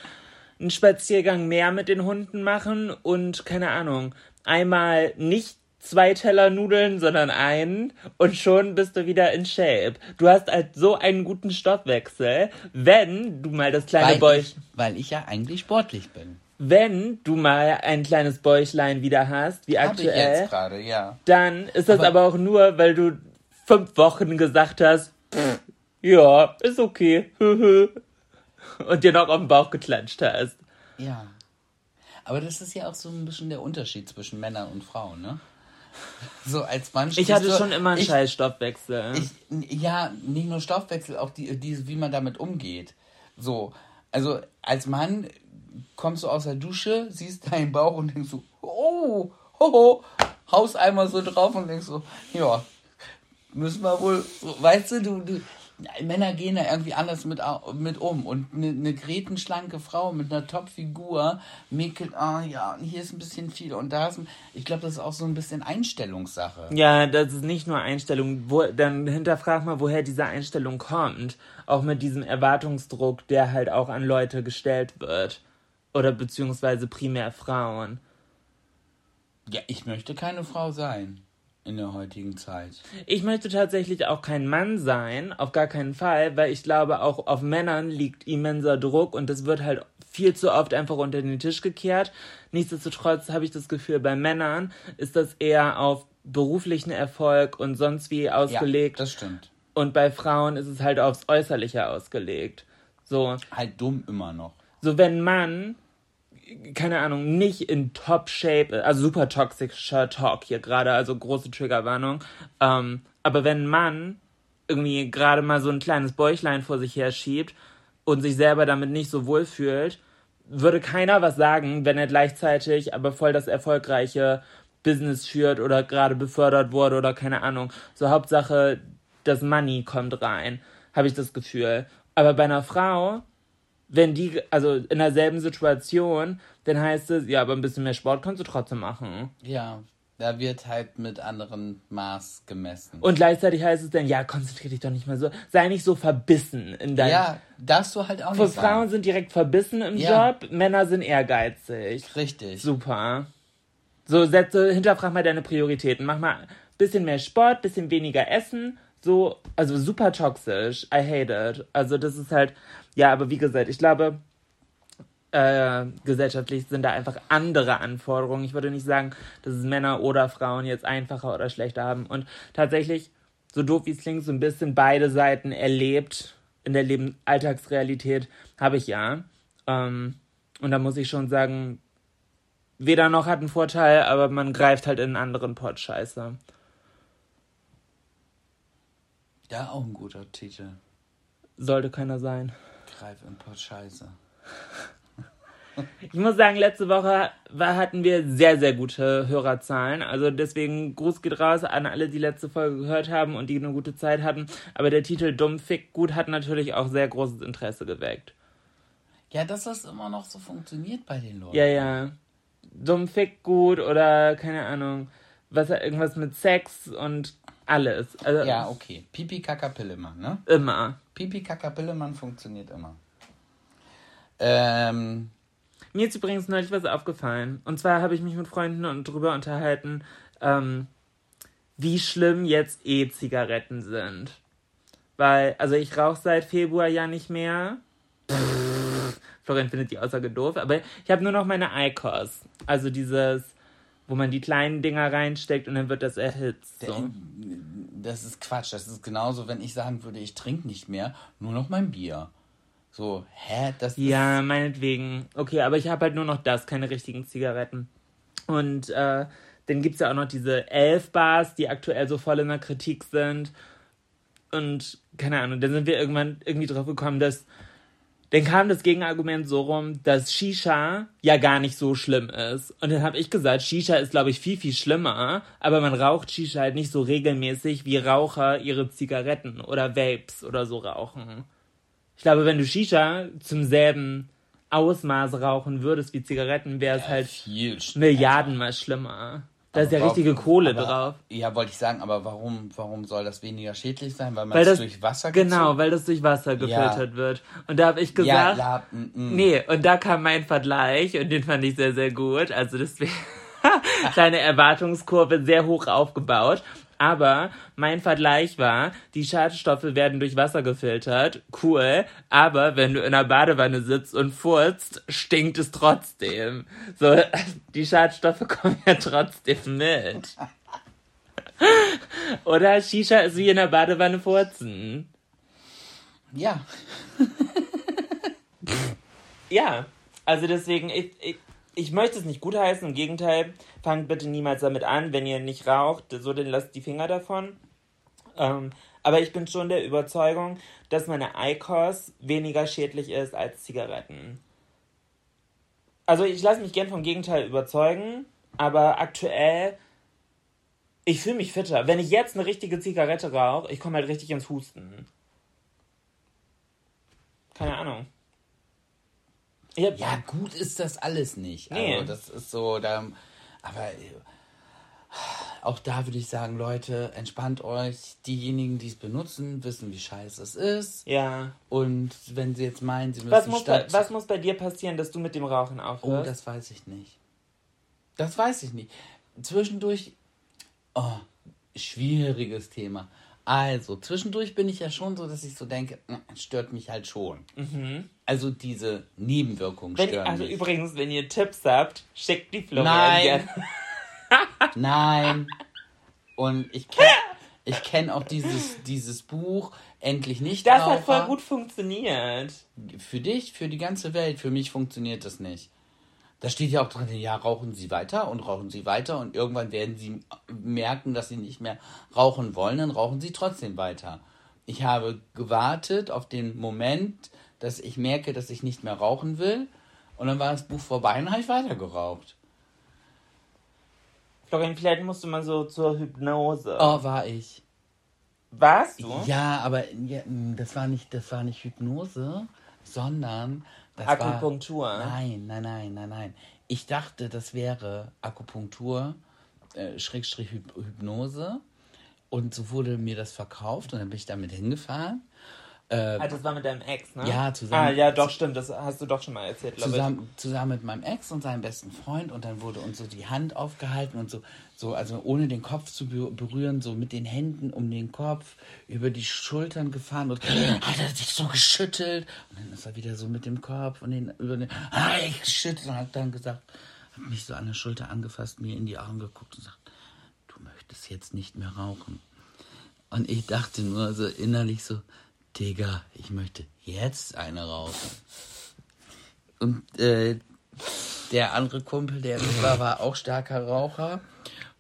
Speaker 1: einen Spaziergang mehr mit den Hunden machen und keine Ahnung, einmal nicht zwei Teller Nudeln, sondern einen und schon bist du wieder in Shape. Du hast halt so einen guten Stoffwechsel, wenn du mal das kleine
Speaker 2: Weil
Speaker 1: Bäuch,
Speaker 2: ich, weil ich ja eigentlich sportlich bin.
Speaker 1: wenn du mal ein kleines Bäuchlein wieder hast, wie
Speaker 2: ich
Speaker 1: aktuell,
Speaker 2: jetzt gerade, ja.
Speaker 1: dann ist das aber,
Speaker 2: Aber-
Speaker 1: auch nur, weil du fünf Wochen gesagt hast, "Pff, ja, ist okay, (laughs) (laughs) und dir noch auf den Bauch geklatscht hast.
Speaker 2: Ja. Aber das ist ja auch so ein bisschen der Unterschied zwischen Männern und Frauen, ne? So als Mann
Speaker 1: Ich hatte
Speaker 2: du-
Speaker 1: schon immer einen
Speaker 2: ich,
Speaker 1: scheiß Stoffwechsel.
Speaker 2: ich, Ja, nicht nur Stoffwechsel, auch die, die, wie man damit umgeht. So, also als Mann kommst du aus der Dusche, siehst deinen Bauch und denkst so, oh, hoho, haust einmal so drauf und denkst so, ja, müssen wir wohl, weißt du, du, du Männer gehen da irgendwie anders mit, mit um und eine ne gretenschlanke Frau mit einer Top-Figur mäkelt, ah ja, und hier ist ein bisschen viel und da ist, ein, ich glaube, das ist auch so ein bisschen Einstellungssache.
Speaker 1: ja, das ist nicht nur Einstellung. Wo, dann hinterfrag mal, woher diese Einstellung kommt. Auch mit diesem Erwartungsdruck, der halt auch an Leute gestellt wird. Oder beziehungsweise primär Frauen.
Speaker 2: Ja, ich möchte keine Frau sein in der heutigen Zeit.
Speaker 1: Ich möchte tatsächlich auch kein Mann sein, auf gar keinen Fall, weil ich glaube, auch auf Männern liegt immenser Druck und das wird halt viel zu oft einfach unter den Tisch gekehrt. Nichtsdestotrotz habe ich das Gefühl, bei Männern ist das eher auf beruflichen Erfolg und sonst wie ausgelegt.
Speaker 2: Ja, das stimmt.
Speaker 1: und bei Frauen ist es halt aufs Äußerliche ausgelegt. So,
Speaker 2: Halt dumm immer noch.
Speaker 1: so wenn Mann, keine Ahnung, nicht in Top-Shape, also super toxischer Talk hier gerade, also große Triggerwarnung, ähm, aber wenn ein Mann irgendwie gerade mal so ein kleines Bäuchlein vor sich her schiebt und sich selber damit nicht so wohl fühlt, würde keiner was sagen, wenn er gleichzeitig aber voll das erfolgreiche Business führt oder gerade befördert wurde oder keine Ahnung. So Hauptsache, das Money kommt rein, habe ich das Gefühl. Aber bei einer Frau, wenn die, also in derselben Situation, dann heißt es, ja, aber ein bisschen mehr Sport kannst du trotzdem machen.
Speaker 2: Ja, da wird halt mit anderen Maß gemessen.
Speaker 1: Und gleichzeitig heißt es dann, ja, konzentrier dich doch nicht mal so, sei nicht so verbissen in deinem.
Speaker 2: Ja, darfst du halt auch nicht
Speaker 1: Frauen
Speaker 2: sagen.
Speaker 1: sind direkt verbissen im
Speaker 2: Ja.
Speaker 1: Job, Männer sind ehrgeizig.
Speaker 2: Richtig.
Speaker 1: Super. So, setze, hinterfrag mal deine Prioritäten. Mach mal bisschen mehr Sport, bisschen weniger Essen. So, also super toxisch. I hate it. Also, das ist halt, ja, aber wie gesagt, ich glaube, äh, gesellschaftlich sind da einfach andere Anforderungen. Ich würde nicht sagen, dass es Männer oder Frauen jetzt einfacher oder schlechter haben. Und tatsächlich, so doof wie es klingt, so ein bisschen beide Seiten erlebt in der Leben Alltagsrealität habe ich ja. Ähm, und da muss ich schon sagen, weder noch hat einen Vorteil, aber man greift halt in einen anderen Pott scheiße.
Speaker 2: Ja, auch ein guter Titel.
Speaker 1: Sollte keiner sein.
Speaker 2: Greif in Pott Scheiße.
Speaker 1: Ich muss sagen, letzte Woche war, hatten wir sehr, sehr gute Hörerzahlen. Also deswegen Gruß geht raus an alle, die letzte Folge gehört haben und die eine gute Zeit hatten. Aber der Titel Dumm Fick gut hat natürlich auch sehr großes Interesse geweckt.
Speaker 2: Ja, dass das immer noch so funktioniert bei den Leuten.
Speaker 1: Ja, ja. Dumm Fick gut oder keine Ahnung. Was irgendwas mit Sex und alles. Also
Speaker 2: Ja, okay. Pipi Kaka Pillemann, ne?
Speaker 1: immer.
Speaker 2: Pipi Kaka Pillemann funktioniert immer. Ähm,
Speaker 1: Mir ist übrigens neulich was aufgefallen. Und zwar habe ich mich mit Freunden und drüber unterhalten, ähm, wie schlimm jetzt E-Zigaretten sind. Weil, also ich rauche seit Februar ja nicht mehr. Florian findet die Aussage doof, aber ich habe nur noch meine ICOS. Also dieses, wo man die kleinen Dinger reinsteckt und dann wird das erhitzt. So.
Speaker 2: das ist Quatsch. Das ist genauso, wenn ich sagen würde, ich trinke nicht mehr, nur noch mein Bier. So, hä? Das
Speaker 1: Ja, meinetwegen. Okay, aber ich habe halt nur noch das, keine richtigen Zigaretten. Und äh, dann gibt es ja auch noch diese Elf-Bars, die aktuell so voll in der Kritik sind. Und keine Ahnung, dann sind wir irgendwann irgendwie drauf gekommen, dass. Dann kam das Gegenargument so rum, dass Shisha ja gar nicht so schlimm ist. Und dann habe ich gesagt, Shisha ist, glaube ich, viel, viel schlimmer, aber man raucht Shisha halt nicht so regelmäßig, wie Raucher ihre Zigaretten oder Vapes oder so rauchen. Ich glaube, wenn du Shisha zum selben Ausmaß rauchen würdest wie Zigaretten, wäre es halt
Speaker 2: viel
Speaker 1: Milliardenmal schlimmer. Da ist ja
Speaker 2: Aber
Speaker 1: richtige
Speaker 2: warum-
Speaker 1: Kohle
Speaker 2: aber,
Speaker 1: drauf.
Speaker 2: Ja, wollte ich sagen, aber warum, warum soll das weniger schädlich sein? Weil man
Speaker 1: Weil das,
Speaker 2: durch Wasser
Speaker 1: Genau,
Speaker 2: gezogen-
Speaker 1: weil das durch Wasser gefiltert wird. Und da habe ich
Speaker 2: Ja,
Speaker 1: gesagt,
Speaker 2: ja, mm, mm.
Speaker 1: nee, und da kam mein Vergleich und den fand ich sehr, sehr gut. Also deswegen (laughs) kleine Erwartungskurve sehr hoch aufgebaut. Aber mein Vergleich war, die Schadstoffe werden durch Wasser gefiltert. Cool. Aber wenn du in der Badewanne sitzt und furzt, stinkt es trotzdem. So, (laughs) die Schadstoffe (laughs) kommen ja trotzdem mit. (laughs) Oder Shisha ist wie in der Badewanne furzen.
Speaker 2: Ja,
Speaker 1: Ja, also deswegen, ich, ich, ich möchte es nicht gutheißen, im Gegenteil, fangt bitte niemals damit an, wenn ihr nicht raucht, so dann lasst die Finger davon. Ähm, aber ich bin schon der Überzeugung, dass meine ICOS weniger schädlich ist als Zigaretten. Also ich lasse mich gern vom Gegenteil überzeugen, aber aktuell, ich fühle mich fitter. Wenn ich jetzt eine richtige Zigarette rauche, ich komme halt richtig ins Husten. Keine Ahnung. Hab,
Speaker 2: ja, gut ist das alles nicht.
Speaker 1: Nee.
Speaker 2: Also, das ist so, da, aber äh, auch da würde ich sagen, Leute, entspannt euch. Diejenigen, die es benutzen, wissen, wie scheiße es ist.
Speaker 1: Ja.
Speaker 2: Und wenn sie jetzt meinen, sie müssen
Speaker 1: Was muss, bei, was muss bei dir passieren, dass du mit dem Rauchen
Speaker 2: Oh,
Speaker 1: aufhörst?
Speaker 2: das weiß ich nicht. Das weiß ich nicht. Zwischendurch. Oh, schwieriges Thema. Also, zwischendurch bin ich ja schon so, dass ich so denke, "Mm, stört mich halt schon. Also diese Nebenwirkungen
Speaker 1: Mhm. wenn,
Speaker 2: stören
Speaker 1: also
Speaker 2: mich.
Speaker 1: übrigens, wenn ihr Tipps habt, schickt die Florian
Speaker 2: Nein. (laughs) Nein. Und ich kenne ich kenn auch dieses, dieses Buch, Endlich nicht
Speaker 1: Das hat voll gut funktioniert.
Speaker 2: Für dich, für die ganze Welt, für mich funktioniert das nicht. Da steht ja auch drin, ja, rauchen Sie weiter und rauchen Sie weiter und irgendwann werden Sie merken, dass Sie nicht mehr rauchen wollen, dann rauchen Sie trotzdem weiter. Ich habe gewartet auf den Moment, dass ich merke, dass ich nicht mehr rauchen will. Und dann war das Buch vorbei und habe ich weiter geraucht.
Speaker 1: Florian, vielleicht musst du mal so zur Hypnose.
Speaker 2: Oh, war ich.
Speaker 1: Warst du?
Speaker 2: Ja, aber ja, mm, das war nicht, das war nicht Hypnose, sondern das
Speaker 1: Akupunktur.
Speaker 2: War, nein, nein, nein, nein, nein. Ich dachte, das wäre Akupunktur, äh, Schrägstrich Hyp Hypnose. Und so wurde mir das verkauft und dann bin ich damit hingefahren.
Speaker 1: Ah, das war mit deinem Ex, ne?
Speaker 2: Ja, zusammen-
Speaker 1: Ah, ja, doch, stimmt. Das hast du doch schon mal erzählt, glaube ich.
Speaker 2: Zusammen, zusammen mit meinem Ex und seinem besten Freund und dann wurde uns so die Hand aufgehalten und so, so also ohne den Kopf zu be- berühren, so mit den Händen um den Kopf, über die Schultern gefahren und hat er sich so geschüttelt und dann ist er wieder so mit dem Kopf und den über den ah, ich geschüttelt und hat dann gesagt, hat mich so an der Schulter angefasst, mir in die Augen geguckt und sagt, du möchtest jetzt nicht mehr rauchen. Und ich dachte nur so innerlich so, Digga, ich möchte jetzt eine rauchen. Und äh, der andere Kumpel, der mit war, war auch starker Raucher.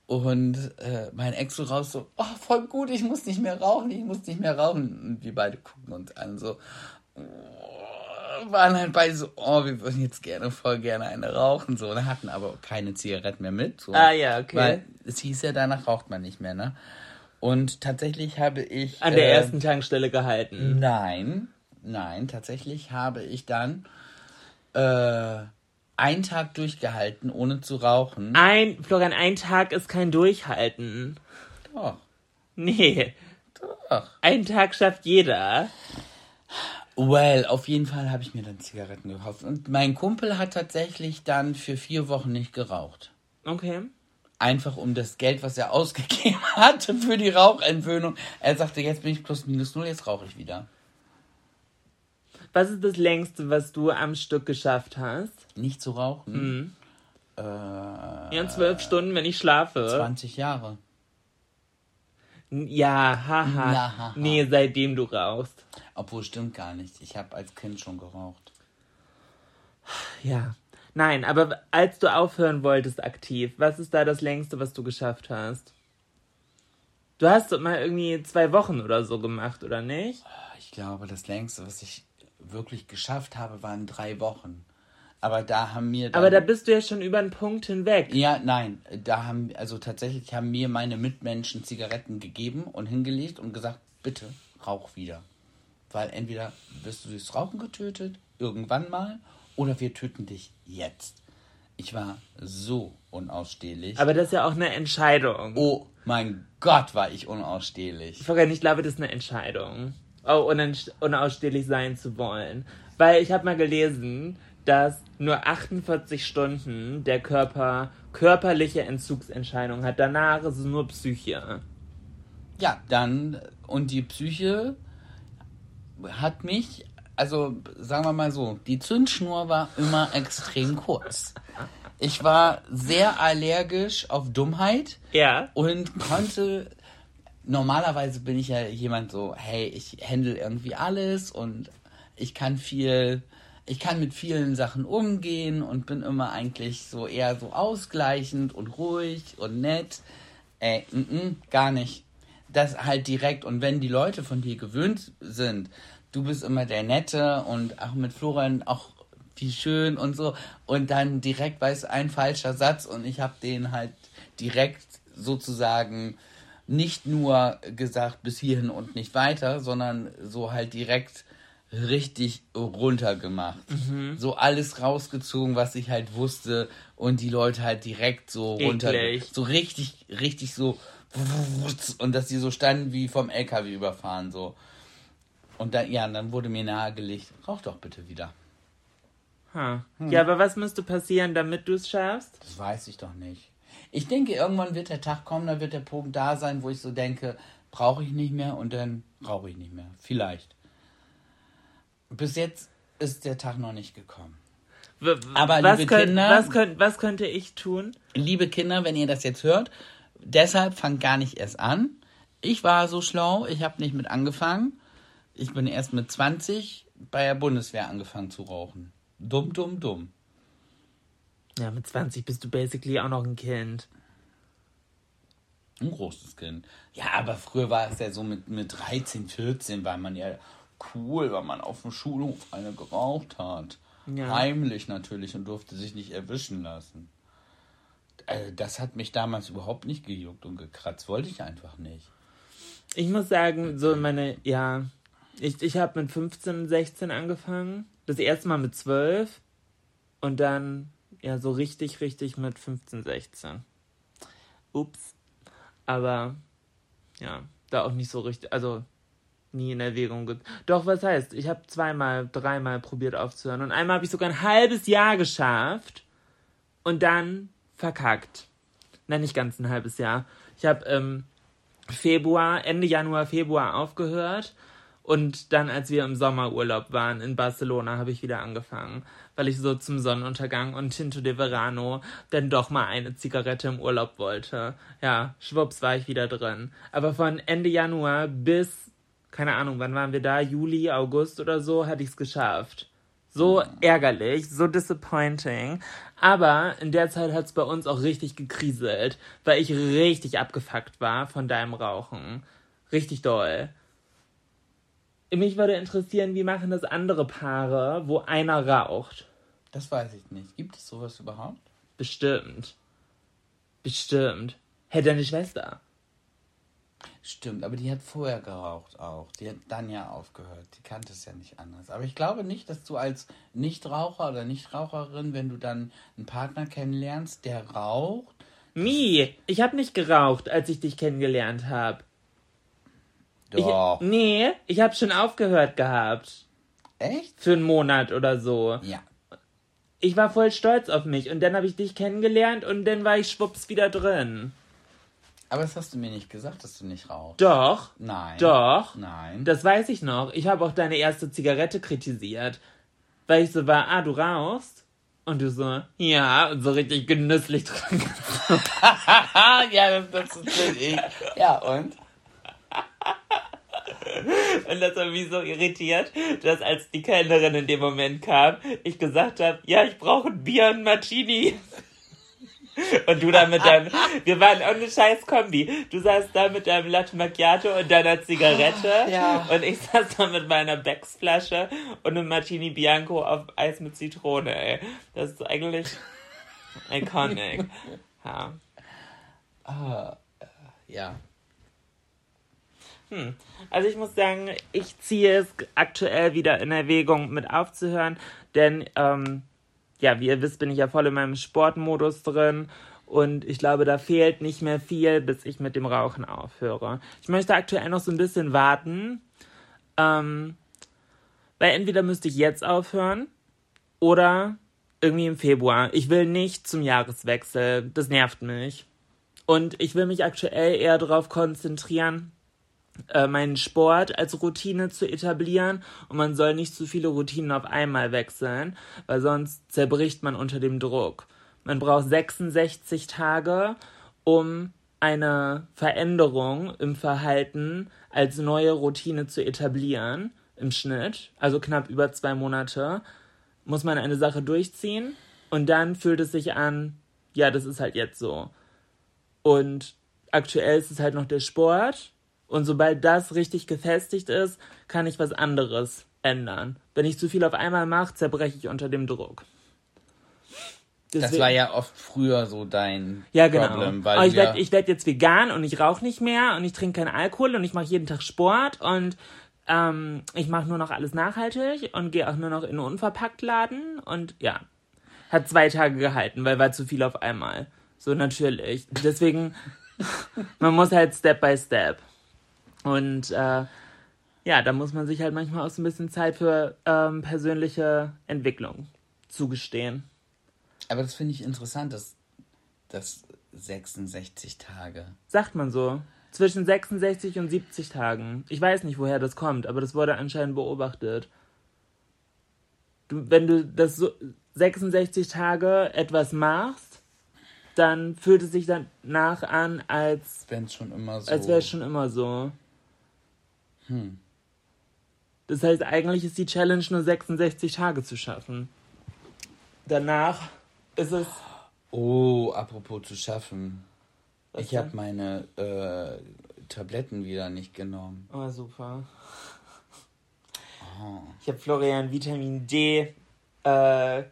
Speaker 2: Und äh, mein Ex so raus so, oh, voll gut, ich muss nicht mehr rauchen, ich muss nicht mehr rauchen. Und wir beide gucken uns an, so, waren halt beide so, oh, wir würden jetzt gerne, voll gerne eine rauchen, so. Und hatten aber keine Zigaretten mehr mit. So.
Speaker 1: Ah, ja, okay.
Speaker 2: Weil es hieß ja, danach raucht man nicht mehr, ne? Und tatsächlich habe ich.
Speaker 1: An der
Speaker 2: äh,
Speaker 1: ersten Tankstelle gehalten.
Speaker 2: Nein, nein, tatsächlich habe ich dann äh, einen Tag durchgehalten, ohne zu rauchen.
Speaker 1: Ein, Florian, ein Tag ist kein Durchhalten.
Speaker 2: Doch,
Speaker 1: Nee.
Speaker 2: doch.
Speaker 1: Ein Tag schafft jeder.
Speaker 2: Well, auf jeden Fall habe ich mir dann Zigaretten gekauft. Und mein Kumpel hat tatsächlich dann für vier Wochen nicht geraucht.
Speaker 1: Okay.
Speaker 2: Einfach um das Geld, was er ausgegeben (laughs) hatte für die Rauchentwöhnung. Er sagte, jetzt bin ich plus minus null, jetzt rauche ich wieder.
Speaker 1: Was ist das längste, was du am Stück geschafft hast?
Speaker 2: Nicht zu rauchen. Äh,
Speaker 1: Ja, zwölf Stunden, wenn ich schlafe.
Speaker 2: 20 Jahre.
Speaker 1: Ja, haha.
Speaker 2: Ja, haha.
Speaker 1: Nee, seitdem du rauchst.
Speaker 2: Obwohl, stimmt gar nicht. Ich habe als Kind schon geraucht.
Speaker 1: Ja. Nein, aber als du aufhören wolltest aktiv, was ist da das längste, was du geschafft hast? Du hast doch mal irgendwie zwei Wochen oder so gemacht, oder nicht?
Speaker 2: Ich glaube, das längste, was ich wirklich geschafft habe, waren drei Wochen. Aber da haben mir
Speaker 1: Aber da bist du ja schon über einen Punkt hinweg.
Speaker 2: ja, nein, da haben also tatsächlich haben mir meine Mitmenschen Zigaretten gegeben und hingelegt und gesagt, bitte rauch wieder, weil entweder wirst du durchs Rauchen getötet irgendwann mal oder wir töten dich jetzt. Ich war so unausstehlich.
Speaker 1: Aber das ist ja auch eine Entscheidung.
Speaker 2: oh mein Gott, war ich unausstehlich.
Speaker 1: Florian, ich glaube, das ist eine Entscheidung. Oh, unausstehlich sein zu wollen. Weil ich habe mal gelesen, dass nur 48 Stunden der Körper körperliche Entzugsentscheidungen hat. Danach ist es nur Psyche.
Speaker 2: Ja, dann und die Psyche hat mich, also sagen wir mal so, die Zündschnur war immer extrem kurz. Ich war sehr allergisch auf Dummheit
Speaker 1: Ja.
Speaker 2: und konnte normalerweise bin ich ja jemand so, hey, ich handle irgendwie alles und ich kann viel, ich kann mit vielen Sachen umgehen und bin immer eigentlich so eher so ausgleichend und ruhig und nett. Ey, mm -mm, gar nicht. Das halt direkt und wenn die Leute von dir gewöhnt sind, du bist immer der Nette und auch mit Florian auch wie schön und so und dann direkt weißt du, ein falscher Satz und ich habe den halt direkt sozusagen nicht nur gesagt bis hierhin und nicht weiter, sondern so halt direkt richtig runtergemacht. So alles rausgezogen, was ich halt wusste und die Leute halt direkt so runter,
Speaker 1: Eklig.
Speaker 2: so richtig, richtig so und dass die so standen wie vom LKW überfahren so. Und dann, ja, und dann wurde mir nahegelegt, rauch doch bitte wieder.
Speaker 1: Ha. Ja, aber was müsste passieren, damit du es schaffst?
Speaker 2: Das weiß ich doch nicht. Ich denke, irgendwann wird der Tag kommen, da wird der Punkt da sein, wo ich so denke, brauche ich nicht mehr und dann rauche ich nicht mehr. Vielleicht. Bis jetzt ist der Tag noch nicht gekommen.
Speaker 1: W-
Speaker 2: Aber,
Speaker 1: was,
Speaker 2: liebe
Speaker 1: könnt,
Speaker 2: Kinder-
Speaker 1: was, könnt, was könnte ich tun?
Speaker 2: Liebe Kinder, wenn ihr das jetzt hört, deshalb fangt gar nicht erst an. Ich war so schlau, ich habe nicht mit angefangen. Ich bin erst mit 20 bei der Bundeswehr angefangen zu rauchen. Dumm, dumm, dumm.
Speaker 1: Ja, mit 20 bist du basically auch noch ein Kind.
Speaker 2: Ein großes Kind. Ja, aber früher war es ja so mit, mit 13, 14, war man ja cool, weil man auf dem Schulhof eine geraucht hat.
Speaker 1: Ja.
Speaker 2: Heimlich natürlich und durfte sich nicht erwischen lassen. Äh, Das hat mich damals überhaupt nicht gejuckt und gekratzt. Wollte ich einfach nicht.
Speaker 1: Ich muss sagen, so meine, ja, ich, ich habe mit 15 und 16 angefangen. Das erste Mal mit 12 und dann, ja, so richtig, richtig mit 15, 16. Ups. Aber, ja, da auch nicht so richtig, also nie in Erwägung ge Doch, was heißt, ich habe zweimal, dreimal probiert aufzuhören und einmal habe ich sogar ein halbes Jahr geschafft und dann verkackt. Nein, nicht ganz ein halbes Jahr. Ich habe ähm, Februar, Ende Januar, Februar aufgehört. Und dann, als wir im Sommerurlaub waren in Barcelona, habe ich wieder angefangen, weil ich so zum Sonnenuntergang und Tinto de Verano dann doch mal eine Zigarette im Urlaub wollte. Ja, schwupps war ich wieder drin. Aber von Ende Januar bis, keine Ahnung, wann waren wir da? Juli, August oder so, hatte ich es geschafft. So ärgerlich, so disappointing. Aber in der Zeit hat es bei uns auch richtig gekriselt, weil ich richtig abgefuckt war von deinem Rauchen. Richtig doll. Mich würde interessieren, wie machen das andere Paare, wo einer raucht?
Speaker 2: Das weiß ich nicht. Gibt es sowas überhaupt?
Speaker 1: Bestimmt. Bestimmt. Hey, deine Schwester.
Speaker 2: Stimmt, aber die hat vorher geraucht auch. Die hat dann ja aufgehört. Die kannte es ja nicht anders. Aber ich glaube nicht, dass du als Nichtraucher oder Nichtraucherin, wenn du dann einen Partner kennenlernst, der raucht,
Speaker 1: Mi, ich hab nicht geraucht, als ich dich kennengelernt hab.
Speaker 2: Doch.
Speaker 1: Ich, nee, ich hab schon aufgehört gehabt.
Speaker 2: Echt?
Speaker 1: Für einen Monat oder so.
Speaker 2: Ja.
Speaker 1: Ich war voll stolz auf mich und dann habe ich dich kennengelernt und dann war ich schwupps wieder drin.
Speaker 2: Aber das hast du mir nicht gesagt, dass du nicht rauchst.
Speaker 1: Doch.
Speaker 2: Nein.
Speaker 1: Doch.
Speaker 2: Nein.
Speaker 1: Das weiß ich noch. Ich habe auch deine erste Zigarette kritisiert. Weil ich so war, ah, du rauchst? Und du so, ja, und so richtig genüsslich dran. (laughs)
Speaker 2: Ja, das, das bin ich. Ja, und?
Speaker 1: Und das war mich so irritiert, dass als die Kellnerin in dem Moment kam, ich gesagt habe, ja, ich brauche ein Bier und Martini. Und du da mit deinem, wir waren auch eine scheiß Kombi. Du saßt da mit deinem Latte Macchiato und deiner Zigarette.
Speaker 2: Ja.
Speaker 1: Und ich saß da mit meiner Becks-Flasche und einem Martini Bianco auf Eis mit Zitrone, ey. Das ist eigentlich iconic. (laughs) Ja.
Speaker 2: Ja.
Speaker 1: Also ich muss sagen, ich ziehe es aktuell wieder in Erwägung mit aufzuhören, denn ähm, ja, wie ihr wisst, bin ich ja voll in meinem Sportmodus drin und ich glaube, da fehlt nicht mehr viel, bis ich mit dem Rauchen aufhöre. Ich möchte aktuell noch so ein bisschen warten, ähm, weil entweder müsste ich jetzt aufhören oder irgendwie im Februar. Ich will nicht zum Jahreswechsel, das nervt mich. Und ich will mich aktuell eher darauf konzentrieren, äh, meinen Sport als Routine zu etablieren und man soll nicht zu viele Routinen auf einmal wechseln, weil sonst zerbricht man unter dem Druck. Man braucht 66 Tage, um eine Veränderung im Verhalten als neue Routine zu etablieren, im Schnitt, also knapp über zwei Monate, muss man eine Sache durchziehen und dann fühlt es sich an, ja, das ist halt jetzt so. Und aktuell ist es halt noch der Sport. Und sobald das richtig gefestigt ist, kann ich was anderes ändern. Wenn ich zu viel auf einmal mache, zerbreche ich unter dem Druck.
Speaker 2: Das
Speaker 1: Deswegen-
Speaker 2: war ja oft früher so dein
Speaker 1: ja, genau.
Speaker 2: Problem,
Speaker 1: Aber
Speaker 2: weil
Speaker 1: ich
Speaker 2: wir,
Speaker 1: werde ich werd jetzt vegan und ich rauche nicht mehr und ich trinke keinen Alkohol und ich mache jeden Tag Sport und ähm, ich mache nur noch alles nachhaltig und gehe auch nur noch in einen Unverpacktladen und ja, hat zwei Tage gehalten, weil war zu viel auf einmal. So natürlich. Deswegen, (laughs) man muss halt Step by Step. Und äh, ja, da muss man sich halt manchmal auch so ein bisschen Zeit für ähm, persönliche Entwicklung zugestehen.
Speaker 2: aber das finde ich interessant, dass das 66 Tage.
Speaker 1: Sagt man so. Zwischen 66 und 70 Tagen. Ich weiß nicht, woher das kommt, aber das wurde anscheinend beobachtet. Du, wenn du das so 66 Tage etwas machst, dann fühlt es sich danach an, als,
Speaker 2: Wenn es schon immer so.
Speaker 1: als wäre es schon immer so. Das heißt, eigentlich ist die Challenge nur 66 Tage zu schaffen. Danach ist es.
Speaker 2: Oh, apropos zu schaffen.
Speaker 1: Was
Speaker 2: Ich habe meine äh, Tabletten wieder nicht genommen.
Speaker 1: Oh, super.
Speaker 2: Oh.
Speaker 1: Ich habe Florian Vitamin D. Äh,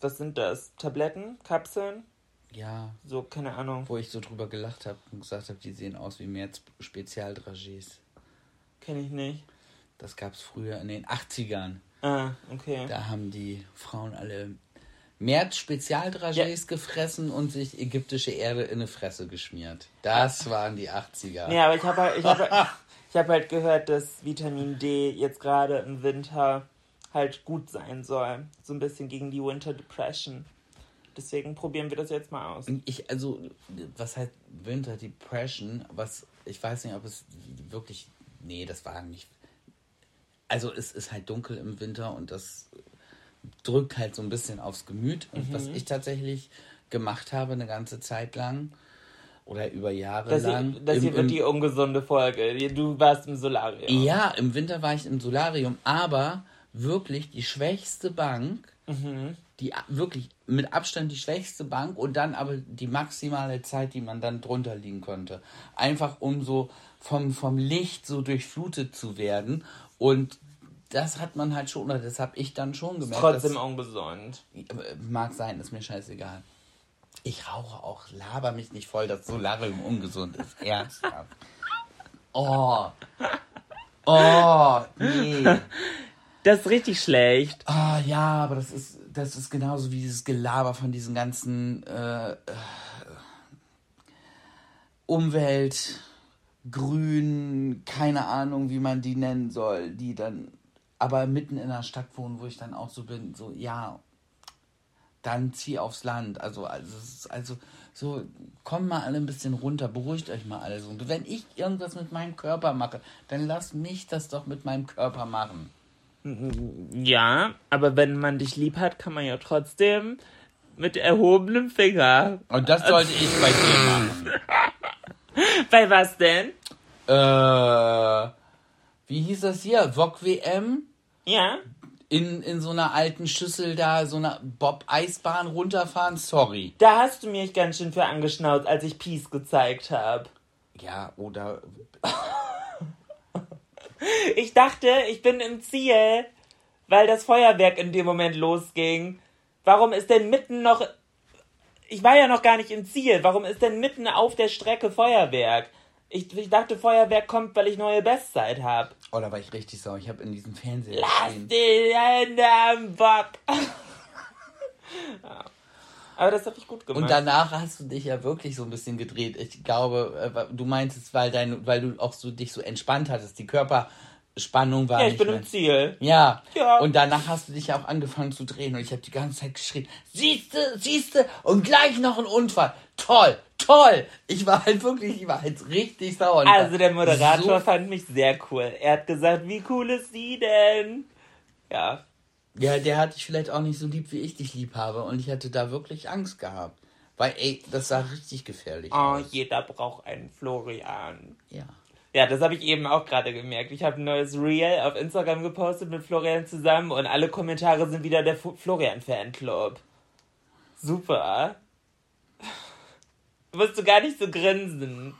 Speaker 1: was sind das? Tabletten? Kapseln?
Speaker 2: Ja,
Speaker 1: So, keine Ahnung.
Speaker 2: wo ich so drüber gelacht habe und gesagt habe, die sehen aus wie März-Spezialdragés.
Speaker 1: Kenne ich nicht.
Speaker 2: Das gab es früher in den 80ern.
Speaker 1: Ah, okay.
Speaker 2: Da haben die Frauen alle März-Spezialdragés gefressen und sich ägyptische Erde in eine Fresse geschmiert. Das waren die 80er.
Speaker 1: Ja, aber ich habe halt, ich hab, ich hab halt gehört, dass Vitamin D jetzt gerade im Winter halt gut sein soll. So ein bisschen gegen die Winter Depression. Deswegen probieren wir das jetzt mal aus.
Speaker 2: Ich, also, was heißt Winter Depression? Was, ich weiß nicht, ob es wirklich. Nee, das war nicht. Also, es ist halt dunkel im Winter und das drückt halt so ein bisschen aufs Gemüt. Und was ich tatsächlich gemacht habe, eine ganze Zeit lang oder über Jahre
Speaker 1: Das
Speaker 2: lang.
Speaker 1: hier, das hier
Speaker 2: im-
Speaker 1: wird
Speaker 2: im-
Speaker 1: die ungesunde Folge. Du warst im Solarium.
Speaker 2: Ja, im Winter war ich im Solarium, aber wirklich die schwächste Bank, die a- wirklich mit Abstand die schwächste Bank und dann aber die maximale Zeit, die man dann drunter liegen konnte. Einfach um so vom, vom Licht so durchflutet zu werden. Und das hat man halt schon, oder das habe ich dann schon gemerkt.
Speaker 1: Trotzdem
Speaker 2: dass-
Speaker 1: ungesund.
Speaker 2: Mag sein, ist mir scheißegal. Ich rauche auch, laber mich nicht voll, dass Solarium ungesund ist. (laughs) Ernsthaft. Oh. Oh, nee.
Speaker 1: Das ist richtig schlecht.
Speaker 2: Ah, ja, aber das ist, das ist genauso wie dieses Gelaber von diesen ganzen äh, äh, Umwelt, Grün, keine Ahnung, wie man die nennen soll, die dann aber mitten in einer Stadt wohnen, wo ich dann auch so bin, so, ja, dann zieh aufs Land. Also, also, also so, kommt mal alle ein bisschen runter, beruhigt euch mal alle so. Und wenn ich irgendwas mit meinem Körper mache, dann lasst mich das doch mit meinem Körper machen.
Speaker 1: Ja, aber wenn man dich lieb hat, kann man ja trotzdem mit erhobenem Finger.
Speaker 2: Und das sollte ich bei dir machen. (laughs) (laughs)
Speaker 1: Bei was denn?
Speaker 2: Äh, wie hieß das hier? VOG WM?
Speaker 1: Ja?
Speaker 2: In, in so einer alten Schüssel da, so einer Bob-Eisbahn runterfahren? Sorry.
Speaker 1: Da hast du mich ganz schön für angeschnauzt, als ich Peace gezeigt habe.
Speaker 2: Ja, oder. (laughs)
Speaker 1: Ich dachte, ich bin im Ziel, weil das Feuerwerk in dem Moment losging. Warum ist denn mitten noch. Ich war ja noch gar nicht im Ziel. Warum ist denn mitten auf der Strecke Feuerwerk? Ich, ich dachte, Feuerwerk kommt, weil ich neue Bestzeit habe.
Speaker 2: Oh, da war ich richtig sauer. Ich habe in diesem Fernseher
Speaker 1: Lass
Speaker 2: gesehen.
Speaker 1: die Hände am Bock. Ja. Aber das habe ich gut gemacht.
Speaker 2: Und danach hast du dich ja wirklich so ein bisschen gedreht. Ich glaube, äh, du meintest, weil, dein, weil du auch so dich so entspannt hattest. Die Körperspannung war
Speaker 1: ja, ich
Speaker 2: nicht
Speaker 1: bin
Speaker 2: mehr.
Speaker 1: im Ziel.
Speaker 2: Ja.
Speaker 1: Ja.
Speaker 2: Und danach hast du dich ja auch angefangen zu drehen und ich habe die ganze Zeit geschrien, siehste, siehste und gleich noch ein Unfall. Toll, toll. Ich war halt wirklich, ich war halt richtig sauer.
Speaker 1: Also der Moderator
Speaker 2: So,
Speaker 1: fand mich sehr cool. Er hat gesagt, wie cool ist sie denn? Ja,
Speaker 2: ja, der hat dich vielleicht auch nicht so lieb, wie ich dich lieb habe und ich hatte da wirklich Angst gehabt. Weil, ey, das sah richtig gefährlich
Speaker 1: oh,
Speaker 2: aus.
Speaker 1: jeder braucht einen Florian.
Speaker 2: Ja.
Speaker 1: Ja, das habe ich eben auch gerade gemerkt. Ich habe ein neues Reel auf Instagram gepostet mit Florian zusammen und alle Kommentare sind wieder der Florian-Fanclub. Super. Musst du gar nicht so grinsen.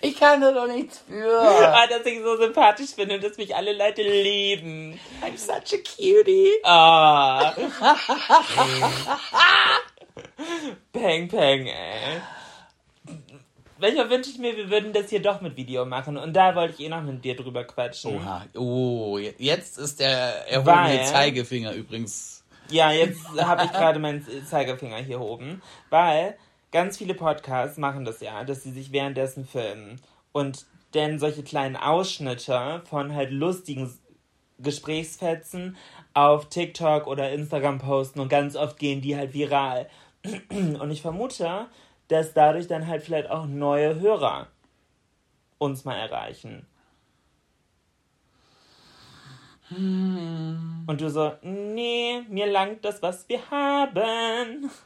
Speaker 2: Ich kann da doch nichts für. (laughs)
Speaker 1: Ah, dass ich so sympathisch finde und dass mich alle Leute lieben.
Speaker 2: I'm such a cutie.
Speaker 1: Ah. (laughs) peng, peng, ey. Manchmal wünsche ich mir, wir würden das hier doch mit Video machen. Und da wollte ich eh noch mit dir drüber quatschen.
Speaker 2: Oha. Oh, jetzt ist der erhobene Zeigefinger übrigens.
Speaker 1: Ja, jetzt habe ich gerade meinen Zeigefinger hier oben. Weil ganz viele Podcasts machen das ja, dass sie sich währenddessen filmen. Und dann solche kleinen Ausschnitte von halt lustigen Gesprächsfetzen auf TikTok oder Instagram posten und ganz oft gehen die halt viral. Und ich vermute, dass dadurch dann halt vielleicht auch neue Hörer uns mal erreichen. Und du so, nee, mir langt das, was wir haben. (laughs)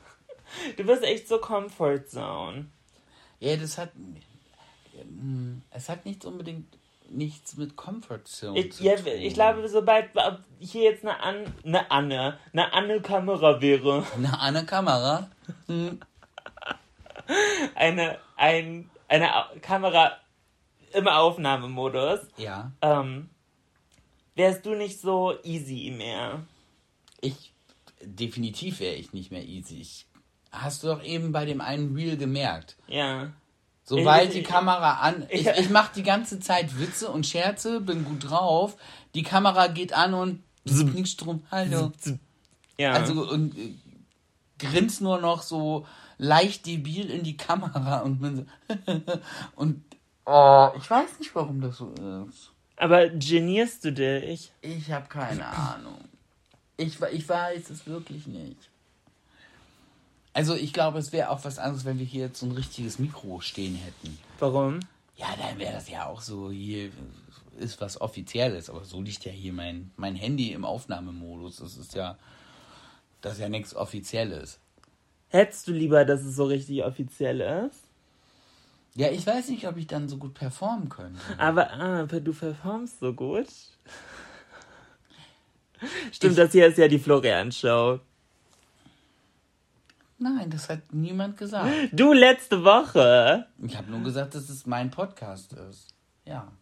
Speaker 1: Du bist echt so Comfort Zone.
Speaker 2: Ja, das hat. mm, Es hat nicht unbedingt nichts mit Comfort Zone
Speaker 1: Ich,
Speaker 2: zu
Speaker 1: ja,
Speaker 2: tun.
Speaker 1: ich glaube, sobald hier jetzt eine, An eine Anne, eine Anne-Kamera wäre,
Speaker 2: Na, an der Kamera. (laughs) Hm.
Speaker 1: Eine, ein, eine Kamera im Aufnahmemodus,
Speaker 2: Ja.
Speaker 1: ähm, wärst du nicht so easy mehr.
Speaker 2: Ich, definitiv wäre ich nicht mehr easy. Ich, hast du doch eben bei dem einen Reel gemerkt.
Speaker 1: Ja.
Speaker 2: Sobald
Speaker 1: Ich-
Speaker 2: die Kamera an. Ich, ich mache die ganze Zeit Witze und Scherze, bin gut drauf. Die Kamera geht an und nichts drum. Hallo.
Speaker 1: Ja.
Speaker 2: Also und äh, grinst nur noch so leicht debil in die Kamera und bin so (laughs) und oh, ich weiß nicht, warum das so ist.
Speaker 1: Aber genierst du dich?
Speaker 2: Ich habe keine Ahnung. Ich, ich weiß es wirklich nicht. Also ich glaube, es wäre auch was anderes, wenn wir hier jetzt so ein richtiges Mikro stehen hätten.
Speaker 1: Warum?
Speaker 2: Ja, dann wäre das ja auch so, hier ist was Offizielles, aber so liegt ja hier mein, mein Handy im Aufnahmemodus. Das ist ja, das ist ja nichts Offizielles.
Speaker 1: Hättest du lieber, dass es so richtig offiziell ist?
Speaker 2: Ja, ich weiß nicht, ob ich dann so gut performen könnte.
Speaker 1: Aber, ah, aber du performst so gut. (laughs) Stimmt, das hier ist ja die Florian-Show.
Speaker 2: Nein, das hat niemand gesagt.
Speaker 1: Du letzte Woche.
Speaker 2: Ich habe nur gesagt, dass es mein Podcast ist. Ja.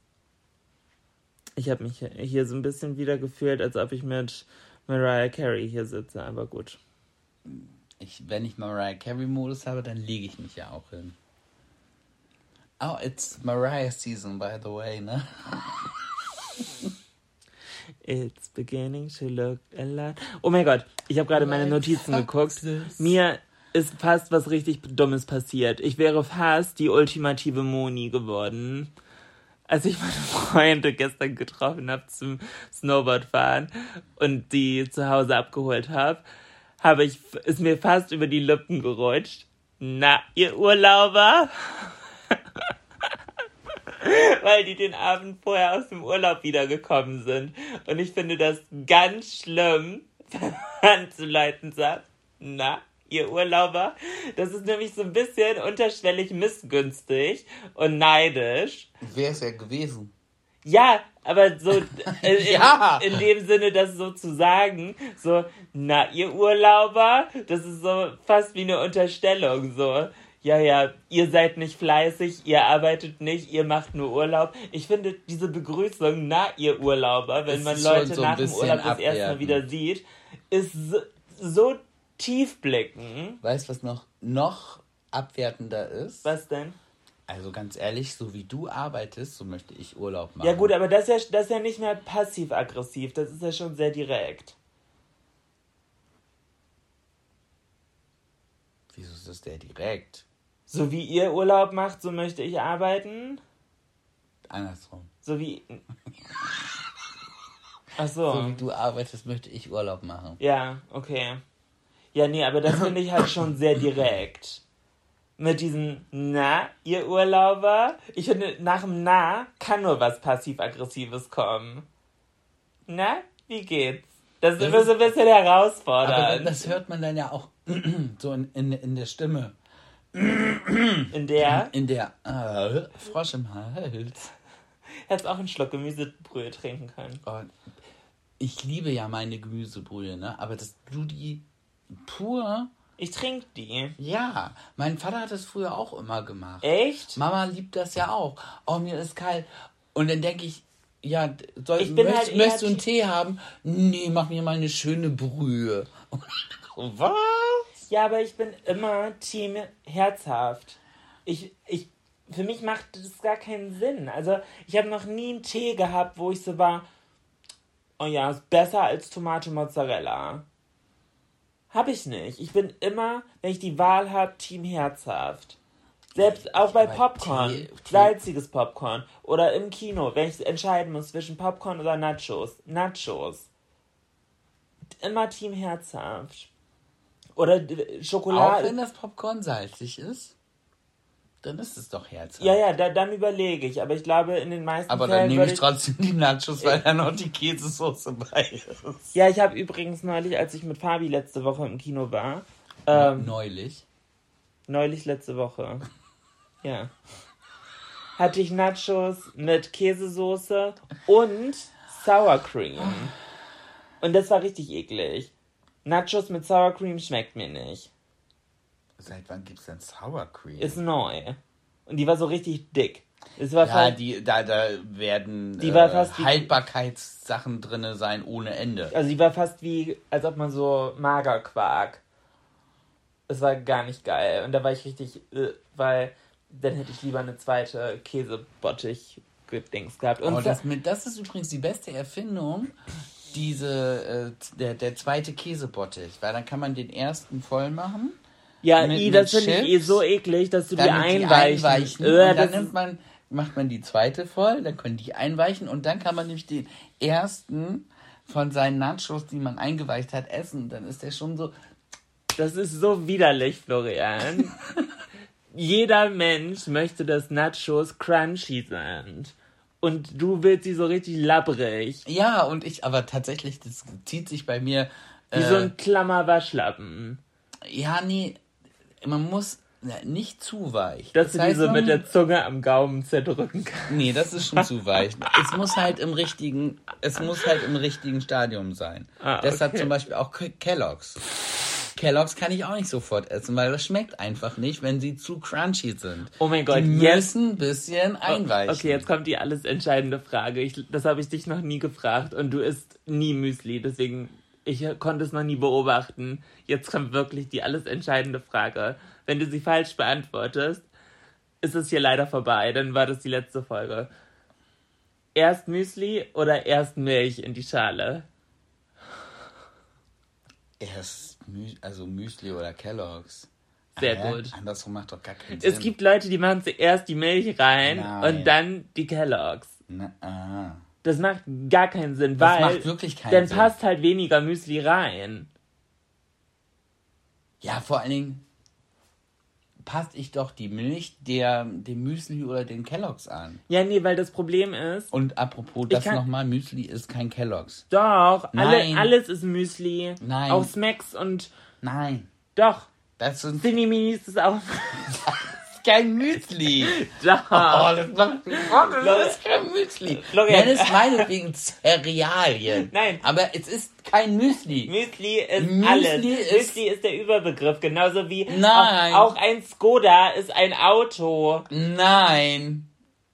Speaker 1: Ich habe mich hier so ein bisschen wieder gefühlt, als ob ich mit Mariah Carey hier sitze, aber gut.
Speaker 2: Ich, wenn ich Mariah Carey Modus habe, dann lege ich mich ja auch hin. Oh, it's Mariah season, by the way, ne? (laughs)
Speaker 1: It's beginning to look a lot. Oh mein Gott, ich habe gerade meine Notizen geguckt. Mir ist fast was richtig Dummes passiert. Ich wäre fast die ultimative Moni geworden. Als ich meine Freunde gestern getroffen habe zum Snowboardfahren und die zu Hause abgeholt habe, habe ich ist mir fast über die Lippen gerutscht. Na, ihr Urlauber? (laughs) weil die den Abend vorher aus dem Urlaub wiedergekommen sind. Und ich finde das ganz schlimm, (laughs) wenn man zu Leuten sagt, na, ihr Urlauber. Das ist nämlich so ein bisschen unterschwellig missgünstig und neidisch.
Speaker 2: Wäre es ja gewesen.
Speaker 1: Ja, aber so (laughs) in,
Speaker 2: Ja.
Speaker 1: in dem Sinne, das so zu sagen, so, na, ihr Urlauber, das ist so fast wie eine Unterstellung, so. Ja, ja, ihr seid nicht fleißig, ihr arbeitet nicht, ihr macht nur Urlaub. Ich finde diese Begrüßung, na, ihr Urlauber, wenn man Leute
Speaker 2: so
Speaker 1: nach dem Urlaub das erste Mal wieder sieht, ist so, so tiefblickend.
Speaker 2: Weißt du, was noch, noch abwertender ist?
Speaker 1: Was denn?
Speaker 2: Also ganz ehrlich, so wie du arbeitest, so möchte ich Urlaub machen.
Speaker 1: Ja gut, aber das ist ja, das ist ja nicht mehr passiv-aggressiv, das ist ja schon sehr direkt.
Speaker 2: Wieso ist das der direkt?
Speaker 1: So wie ihr Urlaub macht, so möchte ich arbeiten.
Speaker 2: Andersrum.
Speaker 1: So wie. Ach so.
Speaker 2: So wie du arbeitest, möchte ich Urlaub machen.
Speaker 1: Ja, okay. Ja, nee, aber das finde ich halt schon sehr direkt. Mit diesem Na, ihr Urlauber. Ich finde, nach dem Na kann nur was passiv-aggressives kommen. Na, wie geht's? Das ist
Speaker 2: Das
Speaker 1: immer so ein bisschen herausfordernd.
Speaker 2: Aber das hört man dann ja auch (clears throat) so in, in, in der Stimme. (clears throat)
Speaker 1: In der.
Speaker 2: In der äh, Frosch im Hals.
Speaker 1: Hättest auch einen Schluck Gemüsebrühe trinken können.
Speaker 2: Und ich liebe ja meine Gemüsebrühe, ne? Aber dass du die pur.
Speaker 1: Ich trinke die.
Speaker 2: Ja, mein Vater hat das früher auch immer gemacht.
Speaker 1: Echt?
Speaker 2: Mama liebt das ja auch. Oh, mir ist kalt. Und dann denke ich, ja, soll,
Speaker 1: Ich
Speaker 2: möchtest,
Speaker 1: halt
Speaker 2: möchtest du einen
Speaker 1: Te-
Speaker 2: Tee haben? Nee, mach mir mal eine schöne Brühe. (laughs) Was?
Speaker 1: Ja, aber ich bin immer Team herzhaft. Ich, ich, für mich macht das gar keinen Sinn. Also, ich habe noch nie einen Tee gehabt, wo ich so war, oh ja, ist besser als Tomate Mozzarella. Hab ich nicht. Ich bin immer, wenn ich die Wahl habe, Team herzhaft. Selbst auch bei Popcorn,
Speaker 2: Tee- Tee-
Speaker 1: salziges Popcorn. Oder im Kino, wenn ich entscheiden muss zwischen Popcorn oder Nachos. Nachos. Immer Team herzhaft. Oder
Speaker 2: Auch
Speaker 1: Schokolade.
Speaker 2: wenn das Popcorn salzig ist, dann ist es doch herzhaft.
Speaker 1: Ja, ja, da, dann überlege ich. Aber ich glaube, in den meisten
Speaker 2: Aber
Speaker 1: Fällen
Speaker 2: dann nehme ich trotzdem die Nachos, weil da noch die Käsesoße bei ist.
Speaker 1: Ja, ich habe übrigens neulich, als ich mit Fabi letzte Woche im Kino war, ähm,
Speaker 2: Neulich.
Speaker 1: neulich letzte Woche, ja, hatte ich Nachos mit Käsesoße und Sour Cream. Und das war richtig eklig. Nachos mit Sour Cream schmeckt mir nicht.
Speaker 2: Seit wann gibt's denn Sour Cream?
Speaker 1: Ist neu. Und die war so richtig dick. Es war
Speaker 2: ja, die, da, da werden
Speaker 1: Die war
Speaker 2: äh,
Speaker 1: fast wie-
Speaker 2: Haltbarkeitssachen drin sein ohne Ende.
Speaker 1: also die war fast wie, als ob man so Magerquark. Es war gar nicht geil. Und da war ich richtig, äh, weil dann hätte ich lieber eine zweite Käsebottich-Dings gehabt. Und
Speaker 2: Oh, das, mit, das ist übrigens die beste Erfindung, diese, äh, der, der zweite Käsebottich. Weil dann kann man den ersten voll machen.
Speaker 1: Ja,
Speaker 2: mit-
Speaker 1: i, das finde ich eh so eklig, dass du die
Speaker 2: Dann die
Speaker 1: einweichen.
Speaker 2: einweichen.
Speaker 1: Äh,
Speaker 2: und dann nimmt man, macht man die zweite voll, dann können die einweichen und dann kann man nämlich den ersten von seinen Nachos, die man eingeweicht hat, essen. Dann ist der schon so.
Speaker 1: das ist so widerlich, Florian. (laughs) Jeder Mensch möchte, dass Nachos crunchy sind. Und du willst sie so richtig labbrig.
Speaker 2: Ja, und ich, aber tatsächlich, das zieht sich bei mir.
Speaker 1: Wie
Speaker 2: äh,
Speaker 1: so ein klammer Waschlappen.
Speaker 2: Ja, nee, man muss ja, nicht zu weich.
Speaker 1: Dass du die so
Speaker 2: man-
Speaker 1: mit der Zunge am Gaumen zerdrücken kannst.
Speaker 2: Nee, das ist schon zu (laughs) weich. Es muss halt im richtigen, es muss halt im richtigen Stadium sein.
Speaker 1: Ah,
Speaker 2: Deshalb
Speaker 1: okay.
Speaker 2: zum Beispiel auch Ke- Kellogg's. Kellogg's kann ich auch nicht sofort essen, weil das schmeckt einfach nicht, wenn sie zu crunchy sind.
Speaker 1: Oh mein Gott,
Speaker 2: die
Speaker 1: jetzt-
Speaker 2: müssen ein bisschen einweichen.
Speaker 1: Okay, jetzt kommt die alles entscheidende Frage. Ich, das habe ich dich noch nie gefragt und du isst nie Müsli, deswegen ich konnte es noch nie beobachten. Jetzt kommt wirklich die alles entscheidende Frage. Wenn du sie falsch beantwortest, ist es hier leider vorbei. Dann war das die letzte Folge. Erst Müsli oder erst Milch in die Schale?
Speaker 2: Erst Mü also Müsli oder Kellogg's.
Speaker 1: Sehr
Speaker 2: Hä?
Speaker 1: gut.
Speaker 2: Andersrum macht doch gar keinen Sinn.
Speaker 1: Es gibt Leute, die machen zuerst die Milch rein
Speaker 2: Nein.
Speaker 1: und dann die Kelloggs.
Speaker 2: Na, ah.
Speaker 1: Das macht gar keinen Sinn,
Speaker 2: Das
Speaker 1: weil
Speaker 2: macht wirklich keinen
Speaker 1: dann
Speaker 2: Sinn.
Speaker 1: passt halt weniger Müsli rein.
Speaker 2: Ja, vor allen Dingen passt ich doch die Milch der, dem Müsli oder den Kelloggs an.
Speaker 1: Ja, nee, weil das Problem ist,
Speaker 2: Und apropos, das nochmal, Müsli ist kein Kelloggs.
Speaker 1: doch, alle,
Speaker 2: Nein.
Speaker 1: alles ist Müsli.
Speaker 2: Nein.
Speaker 1: Auch Smacks und
Speaker 2: Nein,
Speaker 1: doch.
Speaker 2: das sind
Speaker 1: Cineminis ist auch. (laughs)
Speaker 2: kein Müsli.
Speaker 1: doch.
Speaker 2: Oh, das, macht, oh, das ist kein Müsli.
Speaker 1: Florian.
Speaker 2: Nenn es meinetwegen Cerealien. (laughs)
Speaker 1: Nein.
Speaker 2: Aber es ist kein Müsli.
Speaker 1: Müsli ist
Speaker 2: Müsli
Speaker 1: alles.
Speaker 2: ist-
Speaker 1: Müsli ist der Überbegriff, genauso wie
Speaker 2: Nein.
Speaker 1: Auch, auch ein Skoda ist ein Auto.
Speaker 2: Nein.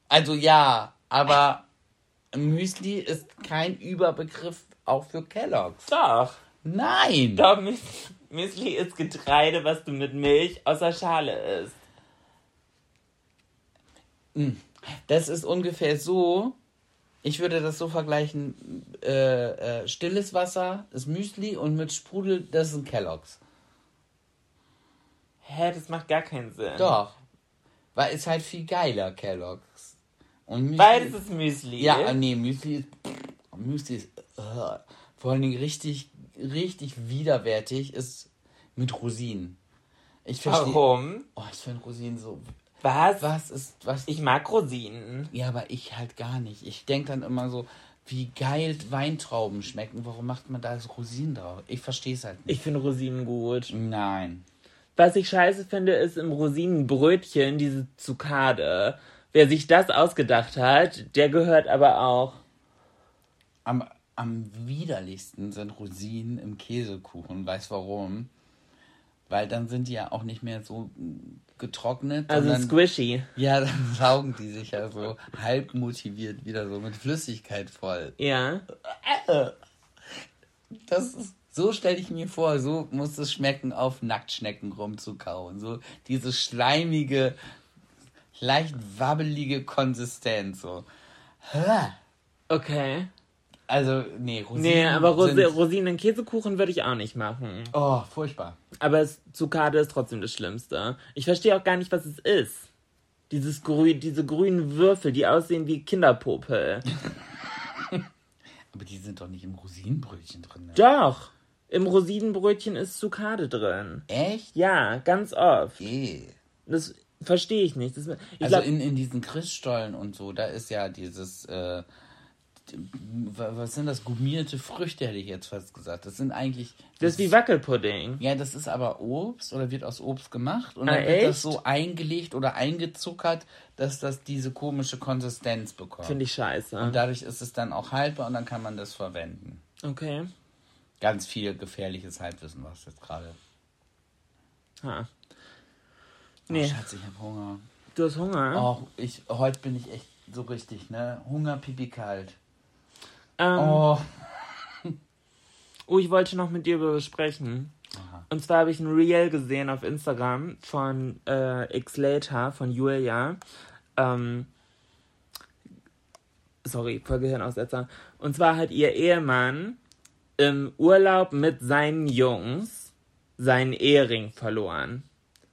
Speaker 2: Also ja, aber Müsli ist kein Überbegriff auch für Kelloggs.
Speaker 1: Doch.
Speaker 2: Nein.
Speaker 1: Doch, Müs- Müsli ist Getreide, was du mit Milch aus der Schale isst.
Speaker 2: Das ist ungefähr so. Ich würde das so vergleichen: äh, äh, stilles Wasser ist Müsli und mit Sprudel, das sind Kelloggs.
Speaker 1: Hä, das macht gar keinen Sinn.
Speaker 2: Doch. Weil es halt viel geiler, Kelloggs. Und Müsli,
Speaker 1: Beides ist Müsli.
Speaker 2: Ja, äh, nee, Müsli ist. Müsli ist. äh, vor allen Dingen richtig, richtig widerwärtig ist mit Rosinen. Ich verstehe.
Speaker 1: Warum?
Speaker 2: Oh, ich finde Rosinen so.
Speaker 1: Was?
Speaker 2: Was ist. Was
Speaker 1: Ich mag Rosinen.
Speaker 2: Ja, aber ich halt gar nicht. Ich denke dann immer so, wie geil Weintrauben schmecken. Warum macht man da so Rosinen drauf? Ich verstehe es halt nicht.
Speaker 1: Ich finde Rosinen gut.
Speaker 2: Nein.
Speaker 1: Was ich scheiße finde, ist im Rosinenbrötchen diese Zucade. Wer sich das ausgedacht hat, der gehört aber auch.
Speaker 2: Am, am widerlichsten sind Rosinen im Käsekuchen. Weißt warum? Weil dann sind die ja auch nicht mehr so getrocknet.
Speaker 1: Also
Speaker 2: sondern,
Speaker 1: squishy.
Speaker 2: ja, (laughs) dann saugen die sich ja so halb motiviert wieder so mit Flüssigkeit voll.
Speaker 1: Ja.
Speaker 2: Das ist, so stelle ich mir vor, so muss es schmecken, auf Nacktschnecken rumzukauen. So diese schleimige, leicht wabbelige Konsistenz. So.
Speaker 1: Okay.
Speaker 2: Also, nee, Rosinen.
Speaker 1: Nee, aber
Speaker 2: sind,
Speaker 1: Rosinen in Käsekuchen würde ich auch nicht machen.
Speaker 2: Oh, furchtbar.
Speaker 1: Aber Zucade ist trotzdem das Schlimmste. Ich verstehe auch gar nicht, was es ist. Dieses grü diese grünen Würfel, die aussehen wie Kinderpopel. (laughs)
Speaker 2: Aber die sind doch nicht im Rosinenbrötchen drin. Ne?
Speaker 1: Doch. Im Rosinenbrötchen ist Zucade drin.
Speaker 2: Echt?
Speaker 1: Ja, ganz oft.
Speaker 2: Eh.
Speaker 1: Das verstehe ich nicht. Das, ich
Speaker 2: Also
Speaker 1: glaub,
Speaker 2: in, in diesen Christstollen und so, da ist ja dieses, äh, was sind das, gummierte Früchte, hätte ich jetzt fast gesagt. Das sind eigentlich.
Speaker 1: das ist wie Wackelpudding.
Speaker 2: Ja, das ist aber Obst oder wird aus Obst gemacht und
Speaker 1: Ah,
Speaker 2: dann wird das so eingelegt oder eingezuckert, dass das diese komische Konsistenz bekommt.
Speaker 1: Finde ich scheiße.
Speaker 2: Und dadurch ist es dann auch haltbar und dann kann man das verwenden.
Speaker 1: Okay.
Speaker 2: Ganz viel gefährliches Halbwissen, was jetzt gerade.
Speaker 1: Ha. Nee.
Speaker 2: Oh, Schatz, ich hab Hunger.
Speaker 1: Du hast Hunger?
Speaker 2: Oh, ich, heute bin ich echt so richtig, ne? Hunger, Pipi, kalt.
Speaker 1: Ähm,
Speaker 2: Oh.
Speaker 1: Oh, ich wollte noch mit dir darüber sprechen. Und zwar habe ich ein Reel gesehen auf Instagram von äh, X Later, von Julia. Ähm, sorry, voll Gehirnaussetzer. Und zwar hat ihr Ehemann im Urlaub mit seinen Jungs seinen Ehering verloren.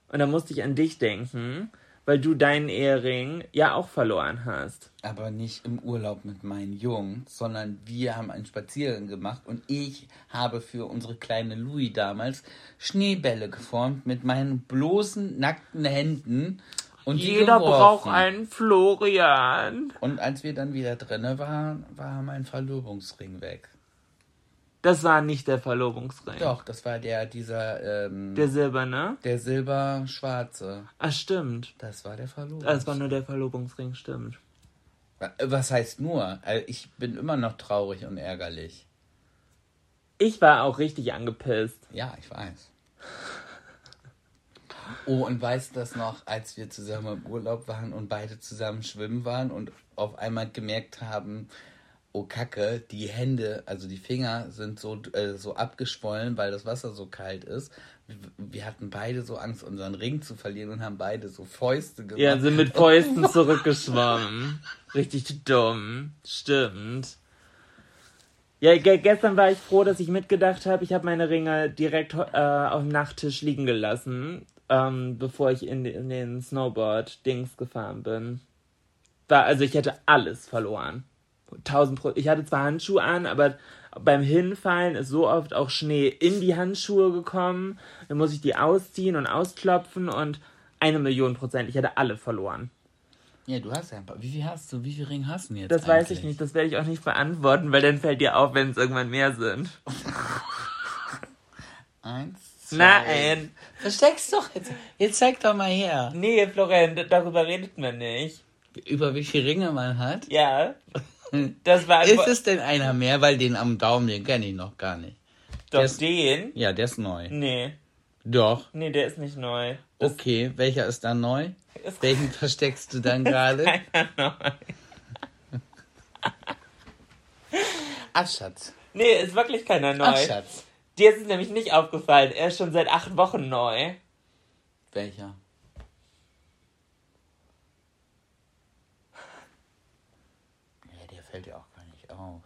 Speaker 1: Und da musste ich an dich denken, weil du deinen Ehering ja auch verloren hast.
Speaker 2: Aber nicht im Urlaub mit meinen Jungs, sondern wir haben einen Spaziergang gemacht und ich habe für unsere kleine Louis damals Schneebälle geformt mit meinen bloßen, nackten Händen. Und
Speaker 1: Jeder braucht einen Florian.
Speaker 2: Und als wir dann wieder drinne waren, war mein Verlobungsring weg.
Speaker 1: Das war nicht der Verlobungsring.
Speaker 2: Doch, das war der, dieser, ähm,
Speaker 1: Der silberne?
Speaker 2: der silber-schwarze.
Speaker 1: Ah, stimmt.
Speaker 2: Das war der Verlobungsring.
Speaker 1: Das war nur der Verlobungsring, stimmt.
Speaker 2: Was heißt nur? Also Ich bin immer noch traurig und ärgerlich.
Speaker 1: Ich war auch richtig angepisst.
Speaker 2: Ja, ich weiß. Oh, und weißt du das noch, als wir zusammen im Urlaub waren und beide zusammen schwimmen waren und auf einmal gemerkt haben, oh Kacke, die Hände, also die Finger sind so, äh, so abgeschwollen, weil das Wasser so kalt ist. Wir, wir hatten beide so Angst, unseren Ring zu verlieren und haben beide so Fäuste gemacht.
Speaker 1: Ja, sind mit Fäusten (laughs) zurückgeschwommen. Richtig dumm. Stimmt. Ja, ge gestern war ich froh, dass ich mitgedacht habe. Ich habe meine Ringe direkt äh, auf dem Nachttisch liegen gelassen, ähm, bevor ich in, in den Snowboard-Dings gefahren bin. War, also ich hätte alles verloren. 1000 Pro. Ich hatte zwar Handschuhe an, aber beim Hinfallen ist so oft auch Schnee in die Handschuhe gekommen. Dann muss ich die ausziehen und ausklopfen und eine Million Prozent. Ich hätte alle verloren.
Speaker 2: Ja, du hast ja ein paar. Wie viel hast du? Wie viel Ringe hast du denn jetzt?
Speaker 1: Das weiß ich
Speaker 2: eigentlich?
Speaker 1: nicht. Das werde ich auch nicht beantworten, weil dann fällt dir auf, wenn es irgendwann mehr sind. (laughs)
Speaker 2: Eins, zwei.
Speaker 1: Nein.
Speaker 2: Versteck's doch jetzt. Jetzt zeig doch mal her.
Speaker 1: Nee, Florent, darüber redet man nicht.
Speaker 2: Über wie viele Ringe man hat?
Speaker 1: Ja. Das war
Speaker 2: Ist es denn einer mehr? Weil den am Daumen, den kenne ich noch gar nicht.
Speaker 1: doch
Speaker 2: das-
Speaker 1: den?
Speaker 2: Ja, der ist neu.
Speaker 1: Nee.
Speaker 2: Doch.
Speaker 1: Nee, der ist nicht neu. Das
Speaker 2: Okay, welcher ist dann neu?
Speaker 1: ist
Speaker 2: Welchen versteckst du dann (laughs) gerade?
Speaker 1: keiner neu. (laughs)
Speaker 2: Ach, Schatz.
Speaker 1: Nee, ist wirklich keiner neu.
Speaker 2: Ach, Schatz.
Speaker 1: Dir ist es nämlich nicht aufgefallen. Er ist schon seit acht Wochen neu.
Speaker 2: Welcher? Ja, der fällt dir auch gar nicht auf.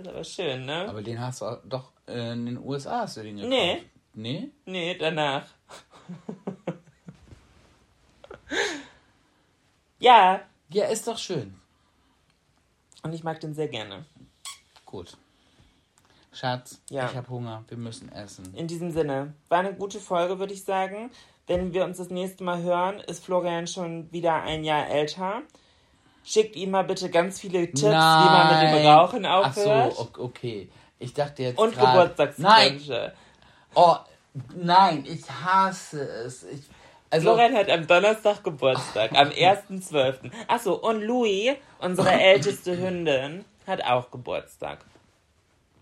Speaker 1: Ist aber schön, ne?
Speaker 2: Aber den hast du auch, doch äh, in den USA hast du den gekauft.
Speaker 1: Nee.
Speaker 2: Nee?
Speaker 1: Nee, danach. (laughs) ja,
Speaker 2: Ja, ist doch schön.
Speaker 1: und ich mag den sehr gerne.
Speaker 2: Gut. Schatz,
Speaker 1: Ja.
Speaker 2: ich habe Hunger. Wir müssen essen.
Speaker 1: In diesem Sinne, war eine gute Folge, würde ich sagen. Wenn wir uns das nächste Mal hören, ist Florian schon wieder ein Jahr älter. Schickt ihm mal bitte ganz viele Tipps, wie man mit dem Rauchen aufhört.
Speaker 2: Ach so, okay. Ich dachte jetzt
Speaker 1: Und
Speaker 2: grad- Nein,
Speaker 1: Geburtstagswünsche.
Speaker 2: oh, nein, ich hasse es. Ich, also,
Speaker 1: Florian hat am Donnerstag Geburtstag, am 1.12. Achso, und Louis, unsere (laughs) älteste Hündin, hat auch Geburtstag.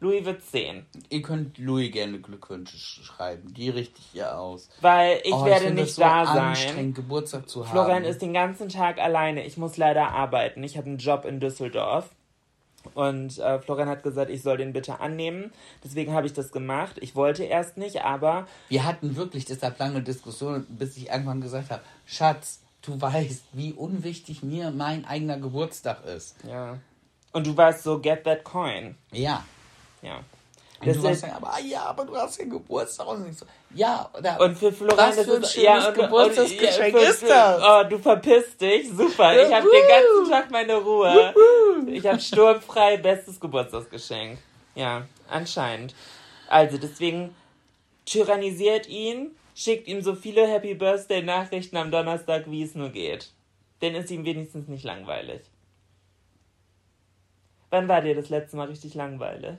Speaker 1: Louis wird 10.
Speaker 2: ihr könnt Louis gerne Glückwünsche sch- schreiben. Die richte ich ihr aus.
Speaker 1: Weil ich
Speaker 2: Oh,
Speaker 1: werde
Speaker 2: finde
Speaker 1: nicht
Speaker 2: so
Speaker 1: da sein.
Speaker 2: anstrengend, Geburtstag zu
Speaker 1: Florian
Speaker 2: haben.
Speaker 1: ist den ganzen Tag alleine. Ich muss leider arbeiten. Ich habe einen Job in Düsseldorf. Und äh, Florian hat gesagt, ich soll den bitte annehmen. Deswegen habe ich das gemacht. Ich wollte erst nicht, aber
Speaker 2: Wir hatten wirklich deshalb lange Diskussionen, bis ich irgendwann gesagt habe, Schatz, du weißt, wie unwichtig mir mein eigener Geburtstag ist.
Speaker 1: ja. Und du warst so, get that coin.
Speaker 2: Ja.
Speaker 1: Ja.
Speaker 2: Und
Speaker 1: Das
Speaker 2: du warst dann, aber ah, ja, aber du hast ja Geburtstag. Und so, ja, oder,
Speaker 1: und für Florian
Speaker 2: was
Speaker 1: das
Speaker 2: für ein schönes
Speaker 1: und-
Speaker 2: Geburtstagsgeschenk
Speaker 1: und-
Speaker 2: ist das?
Speaker 1: Oh, du verpisst dich. Super. Ich habe den ganzen Tag meine Ruhe. Ich habe sturmfrei bestes Geburtstagsgeschenk. Ja, anscheinend. Also deswegen tyrannisiert ihn, schickt ihm so viele Happy Birthday Nachrichten am Donnerstag, wie es nur geht. Denn ist ihm wenigstens nicht langweilig. Wann war dir das letzte Mal richtig langweilig?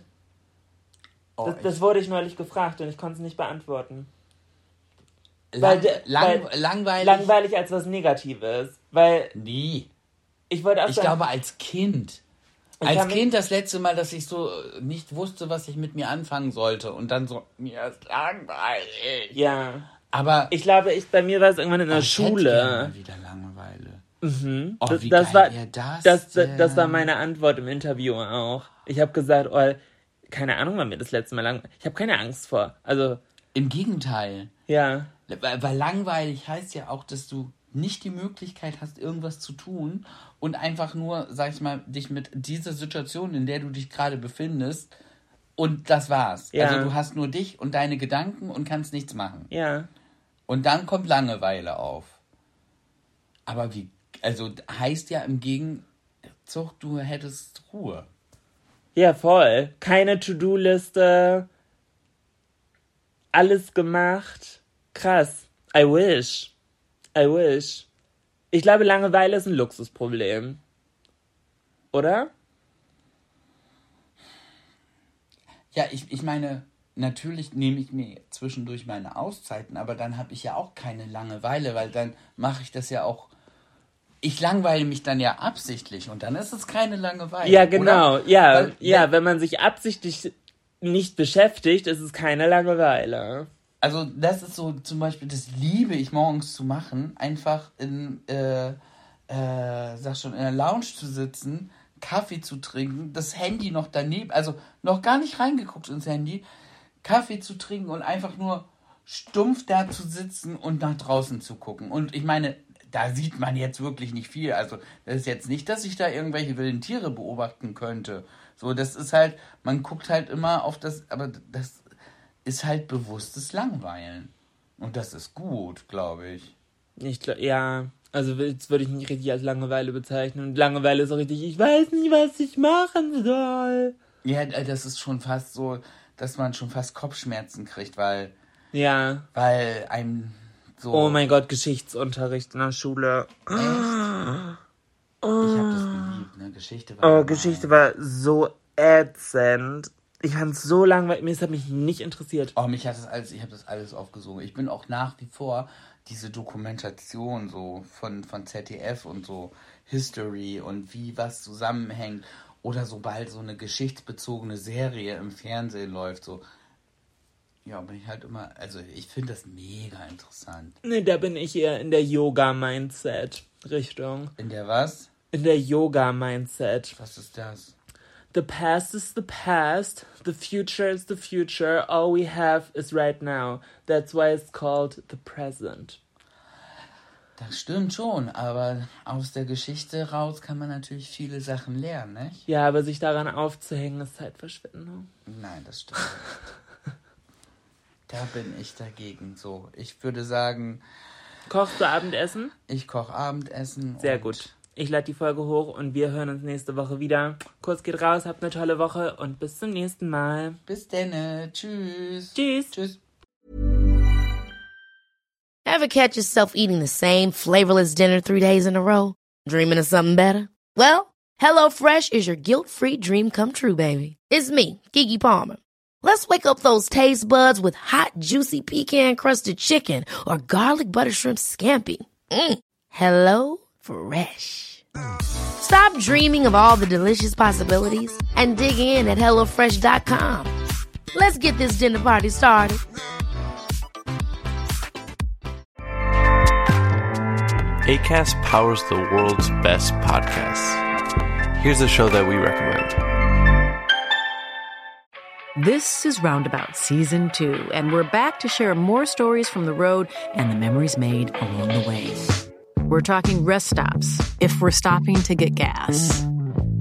Speaker 2: Oh,
Speaker 1: Das, das wurde ich neulich gefragt und ich konnte es nicht beantworten.
Speaker 2: ich,
Speaker 1: weil
Speaker 2: lang, lang,
Speaker 1: weil-
Speaker 2: langweilig.
Speaker 1: Langweilig als was Negatives. Weil
Speaker 2: Nie.
Speaker 1: ich wollte auch
Speaker 2: Ich
Speaker 1: sagen,
Speaker 2: glaube, als Kind. Als Kind das letzte Mal, dass ich so nicht wusste, was ich mit mir anfangen sollte. Und dann so, mir ist langweilig.
Speaker 1: ja.
Speaker 2: Aber
Speaker 1: Ich glaube, ich, bei mir war es irgendwann in der Schule.
Speaker 2: mal wieder Langeweile. Oh,
Speaker 1: das, das war,
Speaker 2: das,
Speaker 1: das, das war meine Antwort im Interview auch. Ich habe gesagt, oh, keine Ahnung, wann mir das letzte Mal lang. Ich habe keine Angst vor. Also,
Speaker 2: Im Gegenteil.
Speaker 1: ja.
Speaker 2: Weil, weil langweilig heißt ja auch, dass du nicht die Möglichkeit hast, irgendwas zu tun und einfach nur, sag ich mal, dich mit dieser Situation, in der du dich gerade befindest, und das war's.
Speaker 1: Ja.
Speaker 2: Also du hast nur dich und deine Gedanken und kannst nichts machen.
Speaker 1: Ja.
Speaker 2: Und dann kommt Langeweile auf. Aber wie, also heißt ja im Gegenzug, du hättest Ruhe.
Speaker 1: Ja, voll. Keine To-Do-Liste. Alles gemacht. Krass. I wish. I wish. Ich glaube, Langeweile ist ein Luxusproblem. Oder?
Speaker 2: Ja, ich, ich meine, natürlich nehme ich mir zwischendurch meine Auszeiten, aber dann habe ich ja auch keine Langeweile, weil dann mache ich das ja auch. Ich langweile mich dann ja absichtlich und dann ist es keine Langeweile.
Speaker 1: Ja, genau.
Speaker 2: oder?
Speaker 1: Ja,
Speaker 2: Weil,
Speaker 1: ja,
Speaker 2: wenn-
Speaker 1: wenn man sich absichtlich nicht beschäftigt, ist es keine Langeweile.
Speaker 2: Also das ist so zum Beispiel, das liebe ich morgens zu machen, einfach in, äh, äh, sag schon, in der Lounge zu sitzen, Kaffee zu trinken, das Handy noch daneben, also noch gar nicht reingeguckt ins Handy, Kaffee zu trinken und einfach nur stumpf da zu sitzen und nach draußen zu gucken. Und ich meine, da sieht man jetzt wirklich nicht viel. Also das ist jetzt nicht, dass ich da irgendwelche wilden Tiere beobachten könnte. So, das ist halt, man guckt halt immer auf das, aber das ist halt bewusstes Langweilen. Und das ist gut, glaube ich.
Speaker 1: Ich glaub, ja, also jetzt würde ich nicht richtig als Langeweile bezeichnen. Und Langeweile ist auch richtig, ich weiß nicht, was ich machen soll.
Speaker 2: Ja, äh, das ist schon fast so, dass man schon fast Kopfschmerzen kriegt, weil,
Speaker 1: Ja.
Speaker 2: weil einem so.
Speaker 1: Oh mein Gott, Geschichtsunterricht in der Schule.
Speaker 2: Ich habe das geliebt, ne? Geschichte war.
Speaker 1: Oh, Geschichte war so ätzend. Ich fand es so langweilig. Mir es hat mich nicht interessiert.
Speaker 2: Oh, mich hat das alles, ich habe das alles aufgesogen. Ich bin auch nach wie vor diese Dokumentation so von, von ZDF und so History und wie was zusammenhängt. Oder sobald so eine geschichtsbezogene Serie im Fernsehen läuft, so. Ja, bin ich halt immer, also ich finde das mega interessant.
Speaker 1: Nee, da bin ich eher in der Yoga-Mindset-Richtung.
Speaker 2: In der was?
Speaker 1: In der Yoga-Mindset.
Speaker 2: Was ist das?
Speaker 1: The past is the past. The future is the future. All we have is right now. That's why it's called the present.
Speaker 2: Das stimmt schon, aber aus der Geschichte raus kann man natürlich viele Sachen lernen, nicht?
Speaker 1: Ja, aber sich daran aufzuhängen, ist Zeitverschwendung.
Speaker 2: Nein, das stimmt. (laughs) da bin ich dagegen. So, ich würde sagen,
Speaker 1: Kochst du Abendessen?
Speaker 2: ich koche Abendessen.
Speaker 1: Sehr
Speaker 2: und
Speaker 1: gut. Ich lade die Folge hoch und wir hören uns nächste Woche wieder. Kurz geht raus, habt eine tolle Woche und bis zum nächsten Mal.
Speaker 2: Bis denne. Tschüss.
Speaker 1: Tschüss.
Speaker 2: Tschüss.
Speaker 3: Ever catch yourself eating the same flavorless dinner three days in a row? Dreaming of something better? Well, HelloFresh is your guilt-free dream come true, baby. It's me, Kiki Palmer. Let's wake up those taste buds with hot, juicy pecan-crusted chicken or garlic butter shrimp scampi. Mm. Hello Fresh. Stop dreaming of all the delicious possibilities and dig in at HelloFresh.com. Let's get this dinner party started.
Speaker 4: ACAST powers the world's best podcasts. Here's a show that we recommend.
Speaker 5: This is Roundabout Season 2, and we're back to share more stories from the road and the memories made along the way. We're talking rest stops. If we're stopping to get gas,